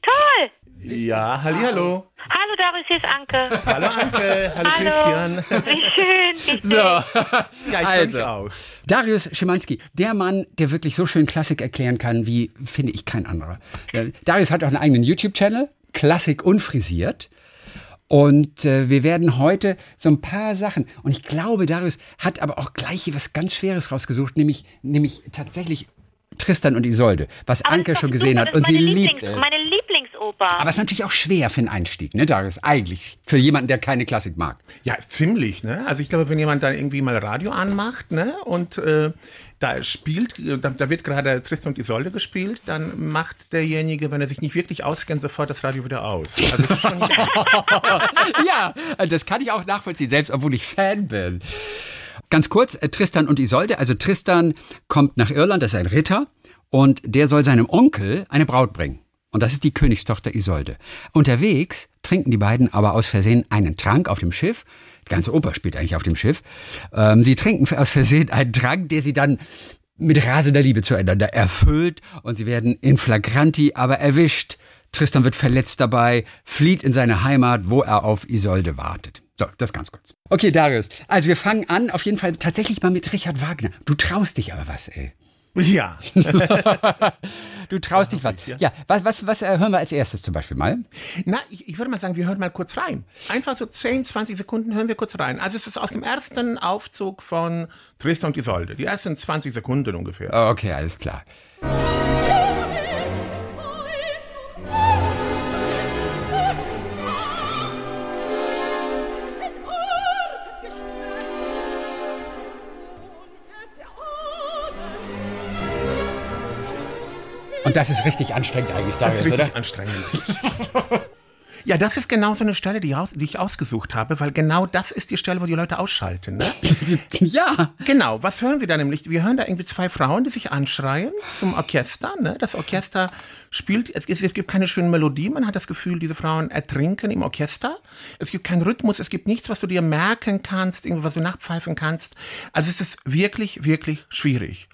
Toll! Ja, hallo. Hallo Darius, hier ist Anke. Hallo Anke, hallo, Hallo. Christian. Wie schön. Wie So, Ja, ich also, also. auch. Darius Schimanski, der Mann, der wirklich so schön Klassik erklären kann, wie, finde ich, kein anderer. Äh, Darius hat auch einen eigenen YouTube-Channel, Klassik unfrisiert. Und äh, wir werden heute so ein paar Sachen, und ich glaube, Darius hat aber auch gleich hier was ganz Schweres rausgesucht, nämlich, nämlich tatsächlich Tristan und Isolde, was Aber Anke ist schon gesehen super, hat. Und ist sie meine liebt Lieblings- es. Meine Lieblingsoper. Aber es ist natürlich auch schwer für einen Einstieg, ne, Darius? Eigentlich. Für jemanden, der keine Klassik mag. Ja, ziemlich, ne? Also ich glaube, wenn jemand dann irgendwie mal Radio anmacht, ne, und äh, da spielt, äh, da, da wird gerade Tristan und Isolde gespielt, dann macht derjenige, wenn er sich nicht wirklich auskennt, sofort das Radio wieder aus. Also ist ja, das kann ich auch nachvollziehen, selbst obwohl ich Fan bin. Ganz kurz, äh, Tristan und Isolde. Also Tristan kommt nach Irland, das ist ein Ritter, und der soll seinem Onkel eine Braut bringen. Und das ist die Königstochter Isolde. Unterwegs trinken die beiden aber aus Versehen einen Trank auf dem Schiff. Die ganze Oper spielt eigentlich auf dem Schiff. Ähm, sie trinken aus Versehen einen Trank, der sie dann mit rasender Liebe zueinander erfüllt und sie werden in flagranti aber erwischt. Tristan wird verletzt dabei, flieht in seine Heimat, wo er auf Isolde wartet. So, das ganz kurz. Okay, Darius. Also wir fangen an, auf jeden Fall tatsächlich mal mit Richard Wagner. Du traust dich aber was, ey. Ja. du traust dich was. Ja, was, was, was äh, hören wir als erstes zum Beispiel mal? Na, ich, ich würde mal sagen, wir hören mal kurz rein. Einfach so 10, 20 Sekunden hören wir kurz rein. Also es ist aus dem ersten Aufzug von Tristan und Isolde. Die ersten 20 Sekunden ungefähr. Okay, alles klar. Und das ist richtig anstrengend eigentlich, Darius, das ist richtig oder? anstrengend. Ja, das ist genau so eine Stelle, die, die ich ausgesucht habe, weil genau das ist die Stelle, wo die Leute ausschalten. Ne? ja. Genau, was hören wir da nämlich? Wir hören da irgendwie zwei Frauen, die sich anschreien zum Orchester. Ne? Das Orchester spielt, es, es gibt keine schöne Melodie, man hat das Gefühl, diese Frauen ertrinken im Orchester. Es gibt keinen Rhythmus, es gibt nichts, was du dir merken kannst, irgendwas du nachpfeifen kannst. Also es ist wirklich, wirklich schwierig.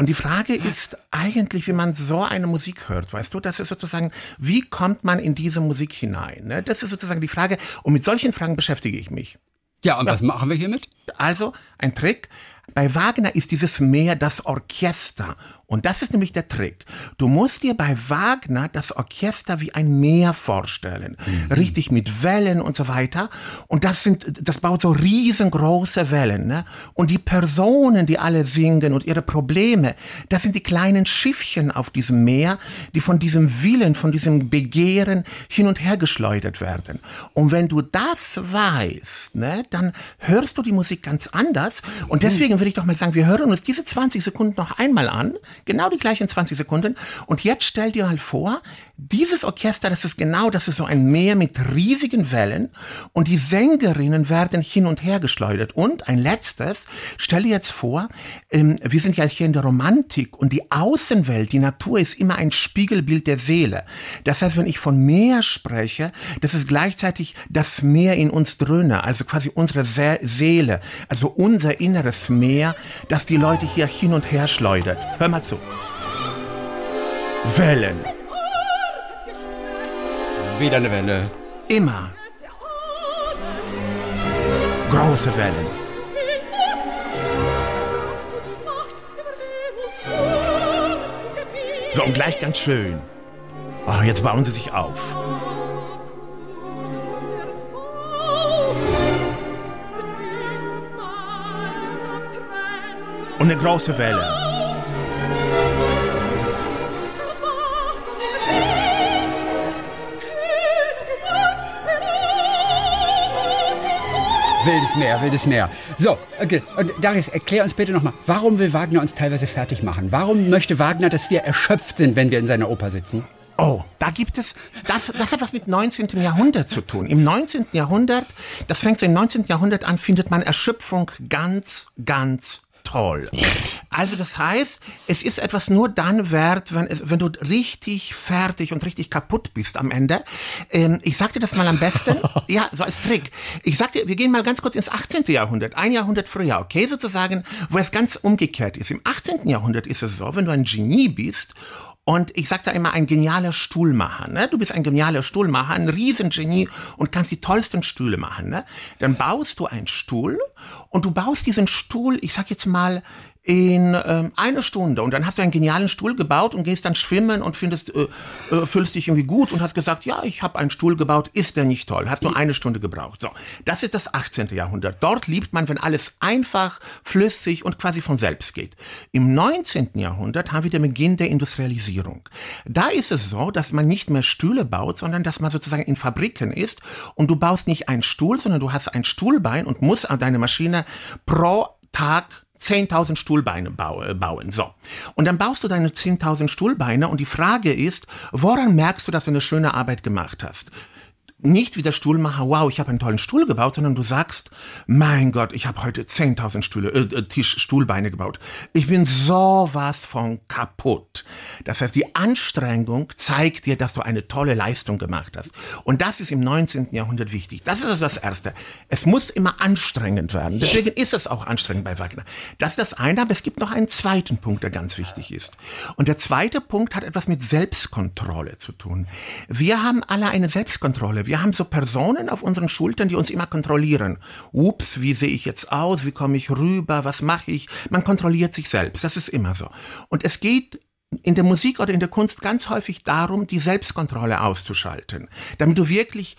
Und die Frage ist eigentlich, wie man so eine Musik hört, weißt du? Das ist sozusagen, wie kommt man in diese Musik hinein? Ne? Das ist sozusagen die Frage. Und mit solchen Fragen beschäftige ich mich. Ja, und was machen wir hiermit? Also ein Trick. Bei Wagner ist dieses Meer das Orchester. Und das ist nämlich der Trick. Du musst dir bei Wagner das Orchester wie ein Meer vorstellen. Mhm. Richtig mit Wellen und so weiter. Und das sind, das baut so riesengroße Wellen, ne? Und die Personen, die alle singen und ihre Probleme, das sind die kleinen Schiffchen auf diesem Meer, die von diesem Willen, von diesem Begehren hin und her geschleudert werden. Und wenn du das weißt, ne, dann hörst du die Musik ganz anders. Und deswegen würde ich doch mal sagen, wir hören uns diese 20 Sekunden noch einmal an. Genau die gleichen 20 Sekunden. Und jetzt stell dir mal vor, dieses Orchester, das ist genau, das ist so ein Meer mit riesigen Wellen und die Sängerinnen werden hin und her geschleudert. Und ein letztes, stell dir jetzt vor, ähm, wir sind ja hier in der Romantik und die Außenwelt, die Natur ist immer ein Spiegelbild der Seele. Das heißt, wenn ich von Meer spreche, das ist gleichzeitig das Meer in uns drinne, also quasi unsere Se Seele, also unser inneres Meer, das die Leute hier hin und her schleudert. Hör mal zu. Wellen. Wieder eine Welle. Immer. Große Wellen. So, und gleich ganz schön. Oh, jetzt bauen sie sich auf. Und eine große Welle. Wildes Meer, wildes Meer. So, okay. Und Darius, erklär uns bitte nochmal, warum will Wagner uns teilweise fertig machen? Warum möchte Wagner, dass wir erschöpft sind, wenn wir in seiner Oper sitzen? Oh, da gibt es, das, das hat was mit 19. Jahrhundert zu tun. Im 19. Jahrhundert, das fängt so im 19. Jahrhundert an, findet man Erschöpfung ganz, ganz toll. Also das heißt, es ist etwas nur dann wert, wenn, wenn du richtig fertig und richtig kaputt bist am Ende. Ähm, ich sag dir das mal am besten, ja, so als Trick. Ich sag dir, wir gehen mal ganz kurz ins 18. Jahrhundert, ein Jahrhundert früher, okay, sozusagen, wo es ganz umgekehrt ist. Im 18. Jahrhundert ist es so, wenn du ein Genie bist und ich sag da immer, ein genialer Stuhlmacher. Ne? Du bist ein genialer Stuhlmacher, ein Riesengenie und kannst die tollsten Stühle machen. Ne? Dann baust du einen Stuhl und du baust diesen Stuhl, ich sag jetzt mal, in ähm, eine Stunde und dann hast du einen genialen Stuhl gebaut und gehst dann schwimmen und findest äh, äh, fühlst dich irgendwie gut und hast gesagt, ja, ich habe einen Stuhl gebaut, ist der nicht toll, hast nur eine Stunde gebraucht. So, das ist das 18. Jahrhundert. Dort liebt man, wenn alles einfach, flüssig und quasi von selbst geht. Im 19. Jahrhundert haben wir den Beginn der Industrialisierung. Da ist es so, dass man nicht mehr Stühle baut, sondern dass man sozusagen in Fabriken ist und du baust nicht einen Stuhl, sondern du hast ein Stuhlbein und musst an deine Maschine pro Tag 10.000 Stuhlbeine bauen. So. Und dann baust du deine 10.000 Stuhlbeine und die Frage ist, woran merkst du, dass du eine schöne Arbeit gemacht hast? Nicht wie der Stuhlmacher, wow, ich habe einen tollen Stuhl gebaut, sondern du sagst, mein Gott, ich habe heute 10.000 Stühle, äh, Tisch, Stuhlbeine gebaut. Ich bin sowas von kaputt. Das heißt, die Anstrengung zeigt dir, dass du eine tolle Leistung gemacht hast. Und das ist im 19. Jahrhundert wichtig. Das ist also das Erste. Es muss immer anstrengend werden. Deswegen ist es auch anstrengend bei Wagner. Das ist das eine, aber es gibt noch einen zweiten Punkt, der ganz wichtig ist. Und der zweite Punkt hat etwas mit Selbstkontrolle zu tun. Wir haben alle eine Selbstkontrolle. Wir haben so Personen auf unseren Schultern, die uns immer kontrollieren. Ups, wie sehe ich jetzt aus? Wie komme ich rüber? Was mache ich? Man kontrolliert sich selbst. Das ist immer so. Und es geht in der Musik oder in der Kunst ganz häufig darum, die Selbstkontrolle auszuschalten, damit du wirklich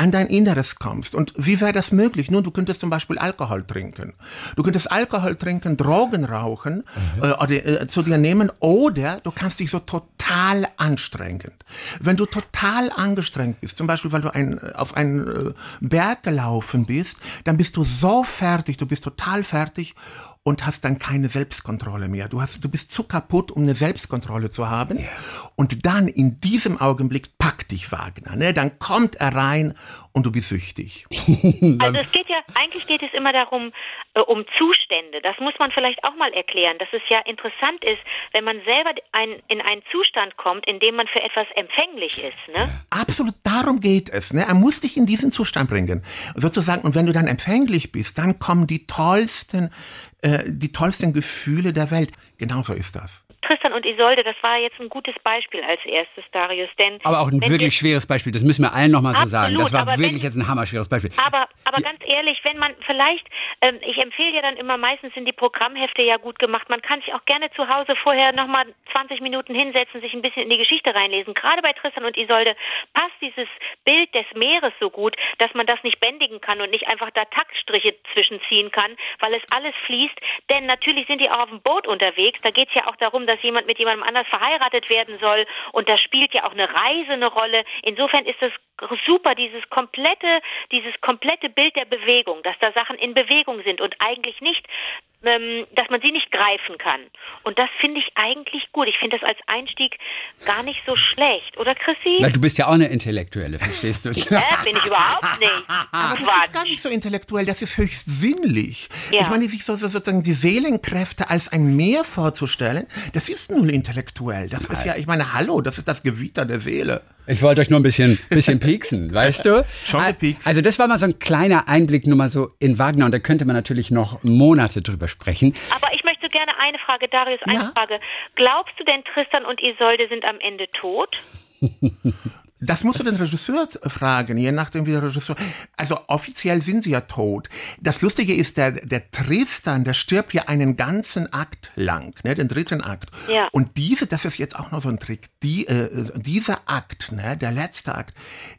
an dein Inneres kommst. Und wie wäre das möglich? Nun, du könntest zum Beispiel Alkohol trinken. Du könntest Alkohol trinken, Drogen rauchen mhm. äh, oder äh, zu dir nehmen oder du kannst dich so total anstrengen. Wenn du total angestrengt bist, zum Beispiel weil du ein, äh, auf einen äh, Berg gelaufen bist, dann bist du so fertig, du bist total fertig und hast dann keine Selbstkontrolle mehr. Du, hast, du bist zu kaputt, um eine Selbstkontrolle zu haben. Yeah. Und dann in diesem Augenblick packt dich Wagner. Ne? Dann kommt er rein und du bist süchtig. Also es geht ja, eigentlich geht es immer darum, äh, um Zustände. Das muss man vielleicht auch mal erklären, dass es ja interessant ist, wenn man selber ein, in einen Zustand kommt, in dem man für etwas empfänglich ist. Ne? Absolut, darum geht es. Ne? Er muss dich in diesen Zustand bringen. Sozusagen, und wenn du dann empfänglich bist, dann kommen die tollsten äh, die tollsten Gefühle der Welt. Genauso ist das. Tristan und Isolde, das war jetzt ein gutes Beispiel als erstes, Darius. Denn aber auch ein wirklich schweres Beispiel, das müssen wir allen nochmal so sagen. Das war wirklich wenn, jetzt ein hammerschweres Beispiel. Aber, aber ganz ehrlich, wenn man vielleicht, ähm, ich empfehle ja dann immer, meistens sind die Programmhefte ja gut gemacht, man kann sich auch gerne zu Hause vorher nochmal 20 Minuten hinsetzen, sich ein bisschen in die Geschichte reinlesen. Gerade bei Tristan und Isolde passt dieses Bild des Meeres so gut, dass man das nicht bändigen kann und nicht einfach da Taktstriche zwischenziehen kann, weil es alles fließt. Denn natürlich sind die auch auf dem Boot unterwegs. Da geht es ja auch darum, dass jemand mit jemandem anders verheiratet werden soll und da spielt ja auch eine Reise eine Rolle. Insofern ist es super, dieses komplette, dieses komplette Bild der Bewegung, dass da Sachen in Bewegung sind und eigentlich nicht ähm, dass man sie nicht greifen kann. Und das finde ich eigentlich gut. Ich finde das als Einstieg gar nicht so schlecht, oder Chrissy? Na, du bist ja auch eine Intellektuelle, verstehst du? Ja, bin ich überhaupt nicht. Aber das Quatsch. ist gar nicht so intellektuell, das ist höchst sinnlich. Ja. Ich meine, sich so, so, sozusagen die Seelenkräfte als ein Meer vorzustellen, das ist null intellektuell. Das Nein. ist ja, ich meine, hallo, das ist das Gewitter der Seele. Ich wollte euch nur ein bisschen, bisschen pieksen, weißt du? Schon gepiekst. Also das war mal so ein kleiner Einblick nur mal so in Wagner und da könnte man natürlich noch Monate drüber sprechen. Aber ich möchte gerne eine Frage, Darius, eine ja? Frage. Glaubst du denn, Tristan und Isolde sind am Ende tot? Das musst du den Regisseur fragen, je nachdem wie der Regisseur. Also offiziell sind sie ja tot. Das Lustige ist, der, der Tristan, der stirbt ja einen ganzen Akt lang, ne, den dritten Akt. Ja. Und diese, das ist jetzt auch noch so ein Trick, die, äh, dieser Akt, ne, der letzte Akt,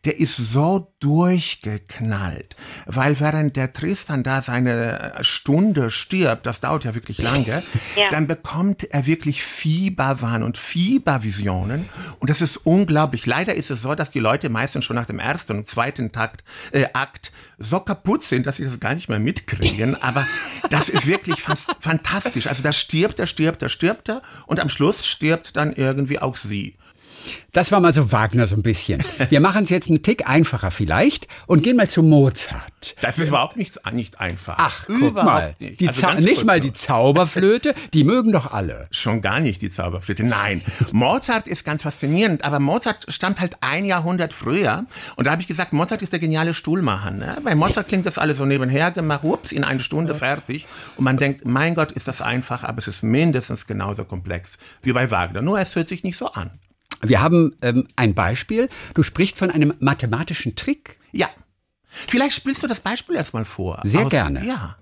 der ist so durchgeknallt, weil während der Tristan da seine Stunde stirbt, das dauert ja wirklich lange, ja. dann bekommt er wirklich Fieberwahn und Fiebervisionen und das ist unglaublich. Leider ist es so, dass die Leute meistens schon nach dem ersten und zweiten Takt, äh, Akt so kaputt sind, dass sie das gar nicht mehr mitkriegen. Aber das ist wirklich fast fantastisch. Also da stirbt er, stirbt er, stirbt er und am Schluss stirbt dann irgendwie auch sie. Das war mal so Wagner so ein bisschen. Wir machen es jetzt einen Tick einfacher vielleicht und gehen mal zu Mozart. Das ist überhaupt nicht, nicht einfach. Ach, guck mal. Nicht, also nicht mal die Zauberflöte, die mögen doch alle. Schon gar nicht die Zauberflöte, nein. Mozart ist ganz faszinierend, aber Mozart stammt halt ein Jahrhundert früher und da habe ich gesagt, Mozart ist der geniale Stuhlmacher. Ne? Bei Mozart klingt das alles so nebenher gemacht, ups, in einer Stunde fertig und man denkt, mein Gott, ist das einfach, aber es ist mindestens genauso komplex wie bei Wagner, nur es hört sich nicht so an. Wir haben ähm, ein Beispiel. Du sprichst von einem mathematischen Trick. Ja. Vielleicht spielst du das Beispiel erstmal vor. Sehr Aus, gerne. Ja.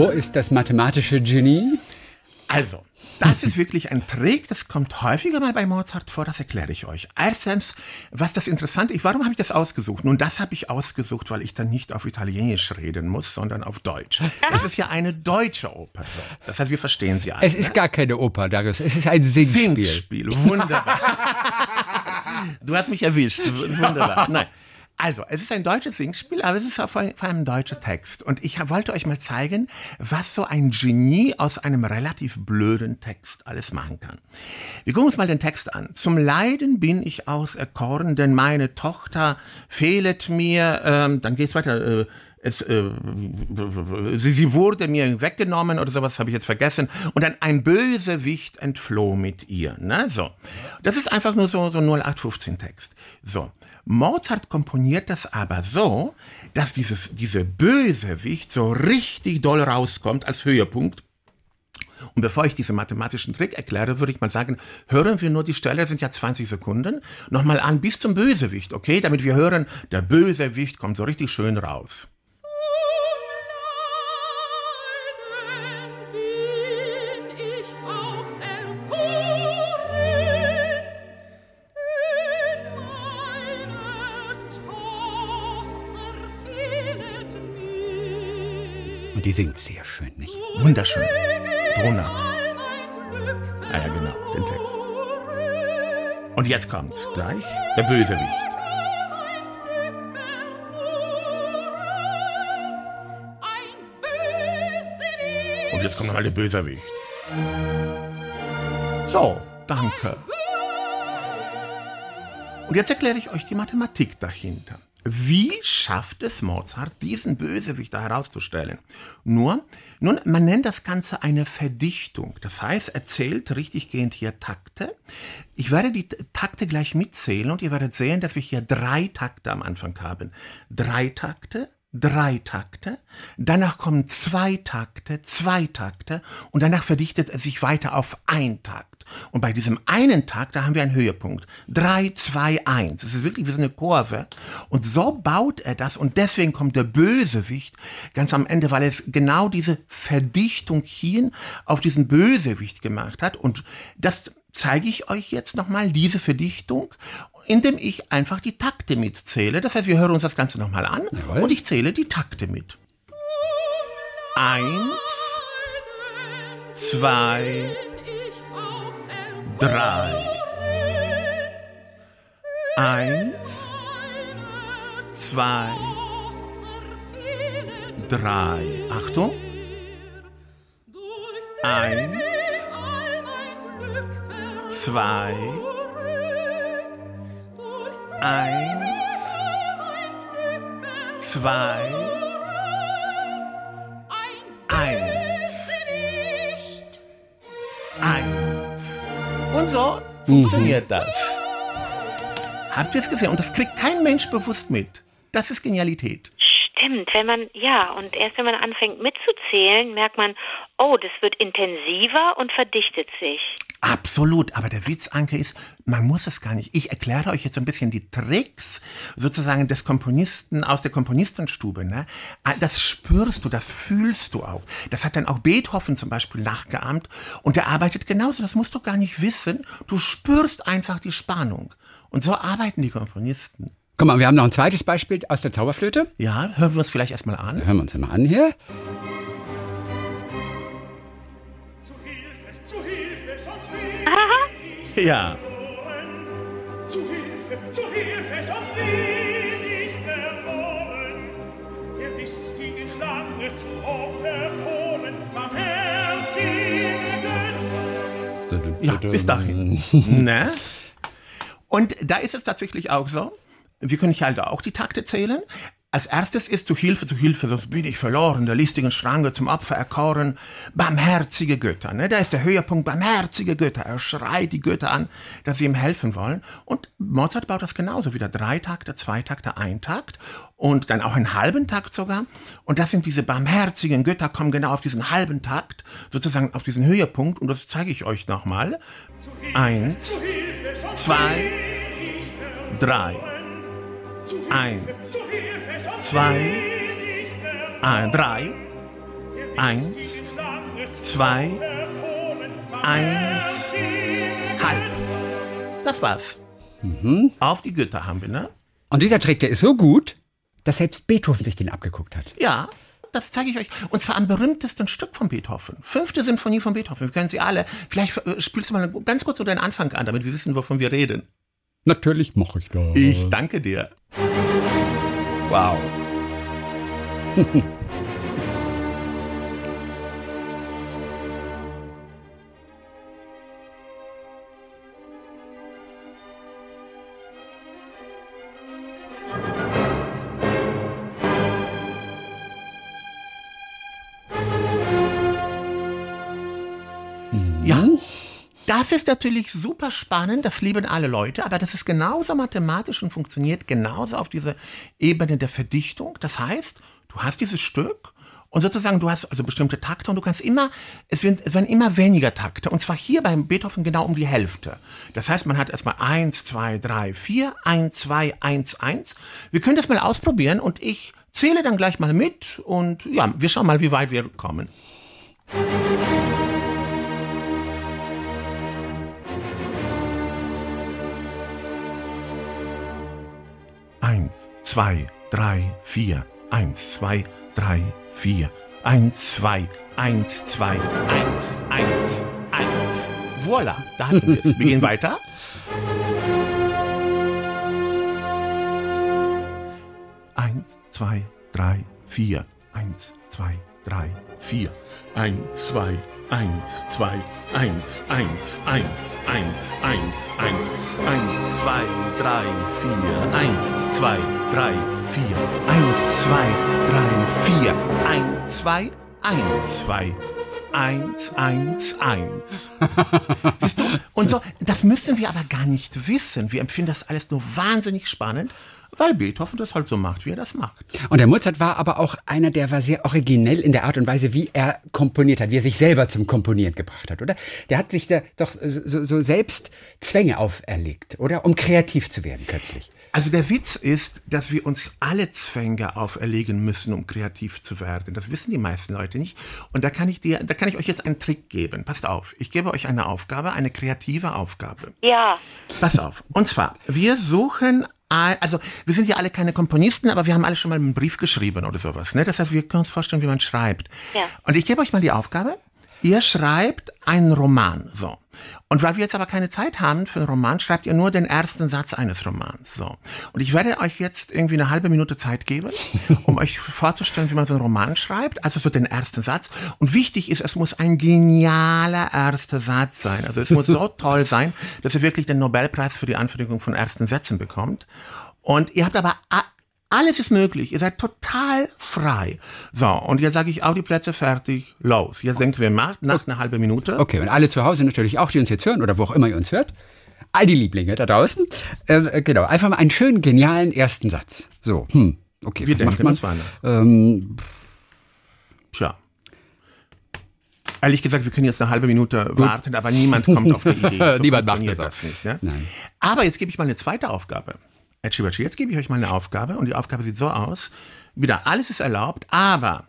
Wo ist das mathematische Genie? Also, das ist wirklich ein Trick, das kommt häufiger mal bei Mozart vor, das erkläre ich euch. Erstens, was das Interessante ist, warum habe ich das ausgesucht? Nun, das habe ich ausgesucht, weil ich dann nicht auf Italienisch reden muss, sondern auf Deutsch. Das ist ja eine deutsche Oper. So. Das heißt, wir verstehen sie alle. Es ist ne? gar keine Oper, Darius. Es ist ein Singspiel. Singspiel, wunderbar. du hast mich erwischt, wunderbar. Nein. Also, es ist ein deutsches Singspiel, aber es ist vor allem ein deutscher Text. Und ich wollte euch mal zeigen, was so ein Genie aus einem relativ blöden Text alles machen kann. Wir gucken uns mal den Text an. Zum Leiden bin ich auserkoren, denn meine Tochter fehlet mir. Ähm, dann geht's weiter. Äh, es, äh, sie, sie wurde mir weggenommen oder sowas habe ich jetzt vergessen und dann ein Bösewicht entfloh mit ihr. Ne? So, das ist einfach nur so so 0815 Text. So, Mozart komponiert das aber so, dass dieses, diese Bösewicht so richtig doll rauskommt als Höhepunkt. Und bevor ich diesen mathematischen Trick erkläre, würde ich mal sagen, hören wir nur die Stelle, sind ja 20 Sekunden, nochmal an bis zum Bösewicht, okay? Damit wir hören, der Bösewicht kommt so richtig schön raus. Und die singt sehr schön, nicht? Wunderschön. Donut. Ah ja, genau, den Text. Und jetzt kommt's gleich, der Bösewicht. Und jetzt kommt nochmal der Bösewicht. So, danke. Und jetzt erkläre ich euch die Mathematik dahinter. Wie schafft es Mozart, diesen Bösewicht da herauszustellen? Nur, nun, man nennt das Ganze eine Verdichtung. Das heißt, er zählt richtiggehend hier Takte. Ich werde die Takte gleich mitzählen und ihr werdet sehen, dass wir hier drei Takte am Anfang haben. Drei Takte, drei Takte, danach kommen zwei Takte, zwei Takte und danach verdichtet er sich weiter auf ein Takt. Und bei diesem einen Takt, da haben wir einen Höhepunkt. Drei, zwei, eins. Es ist wirklich wie so eine Kurve. Und so baut er das und deswegen kommt der Bösewicht ganz am Ende, weil es genau diese Verdichtung hier auf diesen Bösewicht gemacht hat. Und das zeige ich euch jetzt nochmal, diese Verdichtung indem ich einfach die Takte mitzähle. Das heißt, wir hören uns das Ganze nochmal an Jawohl. und ich zähle die Takte mit. Eins, zwei, drei. Eins, zwei, drei. Achtung. Eins, zwei, eins, zwei, eins, eins. Und so funktioniert das. Habt ihr es gesehen? Und das kriegt kein Mensch bewusst mit. Das ist Genialität. Stimmt, wenn man, ja, und erst wenn man anfängt mitzuzählen, merkt man, oh, das wird intensiver und verdichtet sich. Absolut, aber der Witz, Anke, ist, man muss es gar nicht. Ich erkläre euch jetzt ein bisschen die Tricks sozusagen des Komponisten aus der Komponistenstube. Ne? Ah, Das spürst du, das fühlst du auch. Das hat dann auch Beethoven zum Beispiel nachgeahmt und der arbeitet genauso. Das musst du gar nicht wissen. Du spürst einfach die Spannung. Und so arbeiten die Komponisten. Guck mal, wir haben noch ein zweites Beispiel aus der Zauberflöte. Ja, hören wir uns vielleicht erstmal an. Hören wir uns mal an hier. Ja. Zu Hilfe, zu Hilfe, sonst bin ich verloren. Der listige Schlange zu Opfer kommen, barmherzige Götter. Ja, bis dahin. ne? Und da ist es tatsächlich auch so, wir können hier halt auch die Takte zählen. Als erstes ist zu Hilfe, zu Hilfe, sonst bin ich verloren, der listigen Schranke zum Opfer erkoren, barmherzige Götter. Ne? Da ist der Höhepunkt, barmherzige Götter. Er schreit die Götter an, dass sie ihm helfen wollen. Und Mozart baut das genauso, wieder drei Takte, zwei Takte, ein Takt und dann auch einen halben Takt sogar. Und das sind diese barmherzigen Götter, kommen genau auf diesen halben Takt, sozusagen auf diesen Höhepunkt. Und das zeige ich euch nochmal. Eins, zwei, drei, eins, zwei, ein, drei, eins, zwei, eins, halb. Das war's. Auf die Götter haben wir, ne? Und dieser Trick, der ist so gut, dass selbst Beethoven sich den abgeguckt hat. Ja, das zeige ich euch. Und zwar am berühmtesten Stück von Beethoven. Fünfte Sinfonie von Beethoven. Wir kennen sie alle. Vielleicht äh, spielst du mal ganz kurz so den Anfang an, damit wir wissen, wovon wir reden. Natürlich mache ich das. Ich danke dir. Wow. Das ist natürlich super spannend, das lieben alle Leute, aber das ist genauso mathematisch und funktioniert genauso auf dieser Ebene der Verdichtung. Das heißt, du hast dieses Stück und sozusagen du hast also bestimmte Takte und du kannst immer, es werden, es werden immer weniger Takte und zwar hier beim Beethoven genau um die Hälfte. Das heißt, man hat erstmal eins, zwei, drei, vier, eins, zwei, eins, eins. Wir können das mal ausprobieren und ich zähle dann gleich mal mit und ja, wir schauen mal, wie weit wir kommen. Eins, zwei, drei, vier. Eins, zwei, drei, vier. Eins, zwei, eins, zwei, eins, eins, eins. Voila, da hatten wir es. Wir gehen weiter. Eins, zwei, drei, vier. Eins, zwei, drei, vier. Eins, zwei, eins, zwei, eins, eins, eins, eins, eins, eins, eins, zwei, drei, vier. Eins, zwei, drei, vier. Eins, zwei, drei, vier. Eins, zwei, eins, zwei. Eins, eins, eins. Siehst du? Und so, das müssen wir aber gar nicht wissen. Wir empfinden das alles nur wahnsinnig spannend, weil Beethoven das halt so macht, wie er das macht. Und der Mozart war aber auch einer, der war sehr originell in der Art und Weise, wie er komponiert hat, wie er sich selber zum Komponieren gebracht hat, oder? Der hat sich da doch so, so selbst Zwänge auferlegt, oder? Um kreativ zu werden plötzlich. Also der Witz ist, dass wir uns alle Zwänge auferlegen müssen, um kreativ zu werden. Das wissen die meisten Leute nicht. Und da kann ich dir, da kann ich euch jetzt einen Trick geben. Passt auf. Ich gebe euch eine Aufgabe, eine kreative Aufgabe. Ja. Pass auf. Und zwar, wir suchen, also wir sind ja alle keine Komponisten, aber wir haben alle schon mal einen Brief geschrieben oder sowas. Ne? Das heißt, wir können uns vorstellen, wie man schreibt. Ja. Und ich gebe euch mal die Aufgabe. Ihr schreibt einen Roman, so. Und weil wir jetzt aber keine Zeit haben für einen Roman, schreibt ihr nur den ersten Satz eines Romans, so. Und ich werde euch jetzt irgendwie eine halbe Minute Zeit geben, um euch vorzustellen, wie man so einen Roman schreibt, also so den ersten Satz. Und wichtig ist, es muss ein genialer erster Satz sein. Also es muss so toll sein, dass ihr wirklich den Nobelpreis für die Anfertigung von ersten Sätzen bekommt. Und ihr habt aber alles ist möglich. Ihr seid total frei. So, und jetzt sage ich auch die Plätze fertig, los. Jetzt denken wir nach, nach einer halben Minute. Okay, und alle zu Hause natürlich auch, die uns jetzt hören oder wo auch immer ihr uns hört. All die Lieblinge da draußen. Äh, genau, einfach mal einen schönen, genialen ersten Satz. So, hm, okay, Wir was macht denken man? Ähm, Tja. Ehrlich gesagt, wir können jetzt eine halbe Minute warten, aber niemand kommt auf die Idee. So Niemand macht das das nicht. Ne? Nein. Aber jetzt gebe ich mal eine zweite Aufgabe. Herr Tschibatschi, jetzt gebe ich euch mal eine Aufgabe und die Aufgabe sieht so aus. Wieder, alles ist erlaubt, aber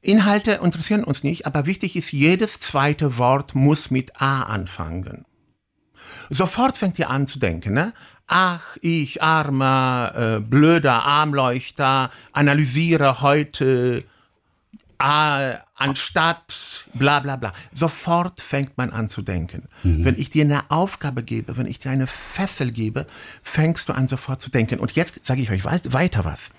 Inhalte interessieren uns nicht, aber wichtig ist, jedes zweite Wort muss mit A anfangen. Sofort fängt ihr an zu denken, ne? Ach, ich, armer, äh, blöder Armleuchter, analysiere heute ah, anstatt bla bla bla. Sofort fängt man an zu denken. Wenn ich dir eine Aufgabe gebe, wenn ich dir eine Fessel gebe, fängst du an sofort zu denken. Und jetzt sage ich euch wei- weiter was.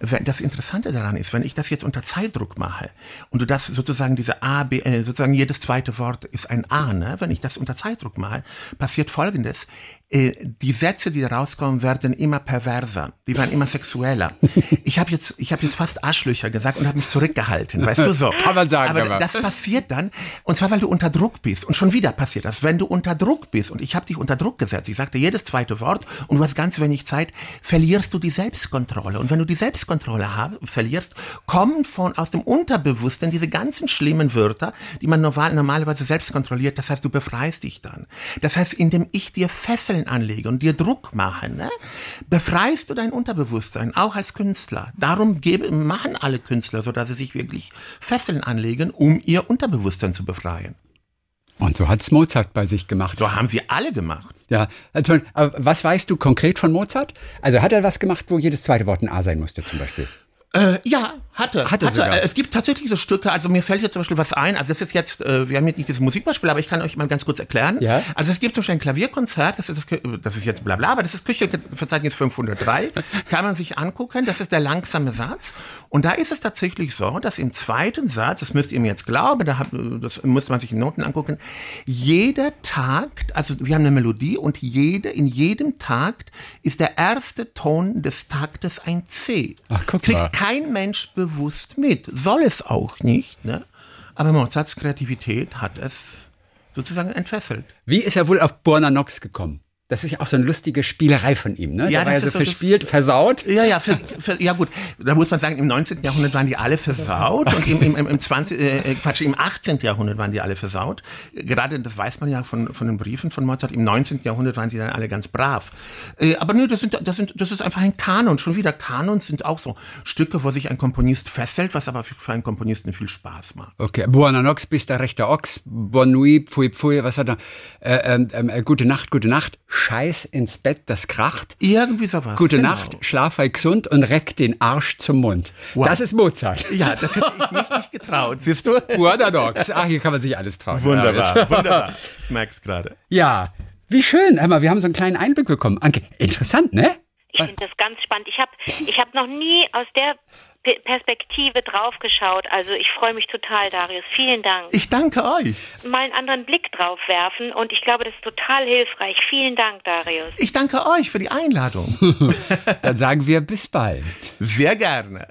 Wenn- Das Interessante daran ist, wenn ich das jetzt unter Zeitdruck mache und du das sozusagen diese A, B, äh, sozusagen jedes zweite Wort ist ein A, ne? wenn ich das unter Zeitdruck mache, passiert Folgendes. Äh, Die Sätze, die da rauskommen, werden immer perverser. Die werden immer sexueller. Ich habe jetzt, ich habe jetzt fast Arschlöcher gesagt und habe mich zurückgehalten, weißt du so. Kann man sagen, aber aber- das passiert dann, und zwar, weil du unter Druck bist. Und schon wieder passiert das. Wenn du unter Druck bist, und ich habe dich unter Druck gesetzt, ich sagte jedes zweite Wort, und du hast ganz wenig Zeit, verlierst du die Selbstkontrolle. Und wenn du die Selbstkontrolle hab, verlierst, kommen von aus dem Unterbewusstsein diese ganzen schlimmen Wörter, die man normal, normalerweise selbst kontrolliert. Das heißt, du befreist dich dann. Das heißt, indem ich dir Fesseln anlege und dir Druck mache, ne, befreist du dein Unterbewusstsein, auch als Künstler. Darum gebe, machen alle Künstler, so dass sie sich wirklich Fesseln anlegen, um ihr Unterbewusstsein zu befreien. und so hat's Mozart bei sich gemacht. So haben sie alle gemacht. Ja, also, was weißt du konkret von Mozart? Also hat er was gemacht, wo jedes zweite Wort ein A sein musste zum Beispiel? Äh, ja, Hatte, Hatte sogar. Äh, Es gibt tatsächlich so Stücke, also mir fällt jetzt zum Beispiel was ein, also das ist jetzt, äh, wir haben jetzt nicht dieses Musikbeispiel, aber ich kann euch mal ganz kurz erklären. Ja. Also es gibt zum Beispiel ein Klavierkonzert, das ist, das, das ist jetzt bla bla, aber das ist Küchenverzeichnis 503, kann man sich angucken, das ist der langsame Satz. Und da ist es tatsächlich so, dass im zweiten Satz, das müsst ihr mir jetzt glauben, da hat, das muss man sich in Noten angucken, jeder Takt, also wir haben eine Melodie und jede, in jedem Takt ist der erste Ton des Taktes ein C. Ach, guck Kriegt mal. kein Mensch bewusst mit. Soll es auch nicht, ne? Aber Mozarts Kreativität hat es sozusagen entfesselt. Wie ist er wohl auf Borna Nox gekommen? Das ist ja auch so eine lustige Spielerei von ihm, ne? Ja, Der war ja so ist so verspielt, versaut. Ja, ja, für, für, ja gut, da muss man sagen, im 19. Jahrhundert waren die alle versaut und im, im, im, im 20, äh, Quatsch, im 18. Jahrhundert waren die alle versaut. Gerade, das weiß man ja von, von den Briefen von Mozart, im 19. Jahrhundert waren die dann alle ganz brav. Äh, aber nö, das, sind, das, sind, das ist einfach ein Kanon. Schon wieder Kanons sind auch so Stücke, wo sich ein Komponist festhält, was aber für, für einen Komponisten viel Spaß macht. Okay, Buona Nox, bist der rechte Ochs, Bon nuit, pfui pfui, was war da? Äh, ähm, äh, gute Nacht, gute Nacht, Scheiß ins Bett, das kracht. Irgendwie sowas. Gute genau. Nacht, schlaf sei gesund und reck den Arsch zum Mund. Wow. Das ist Mozart. Ja, das hätte ich mich nicht getraut, siehst du? Nox. Ach, hier kann man sich alles trauen. Wunderbar, wunderbar. Ich merk's gerade. Ja, wie schön. Hör mal, wir haben so einen kleinen Einblick bekommen. Anke, interessant, ne? Ich finde das ganz spannend. Ich habe ich hab noch nie aus der Perspektive draufgeschaut. Also ich freue mich total, Darius. Vielen Dank. Ich danke euch. Mal einen anderen Blick drauf werfen und ich glaube, das ist total hilfreich. Vielen Dank, Darius. Ich danke euch für die Einladung. Dann sagen wir bis bald. Sehr gerne.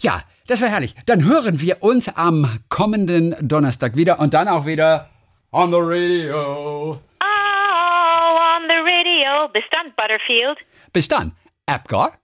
Ja, das war herrlich. Dann hören wir uns am kommenden Donnerstag wieder und dann auch wieder on the radio. Oh, on the radio. Bis dann, Butterfield. Bis dann, Apgar.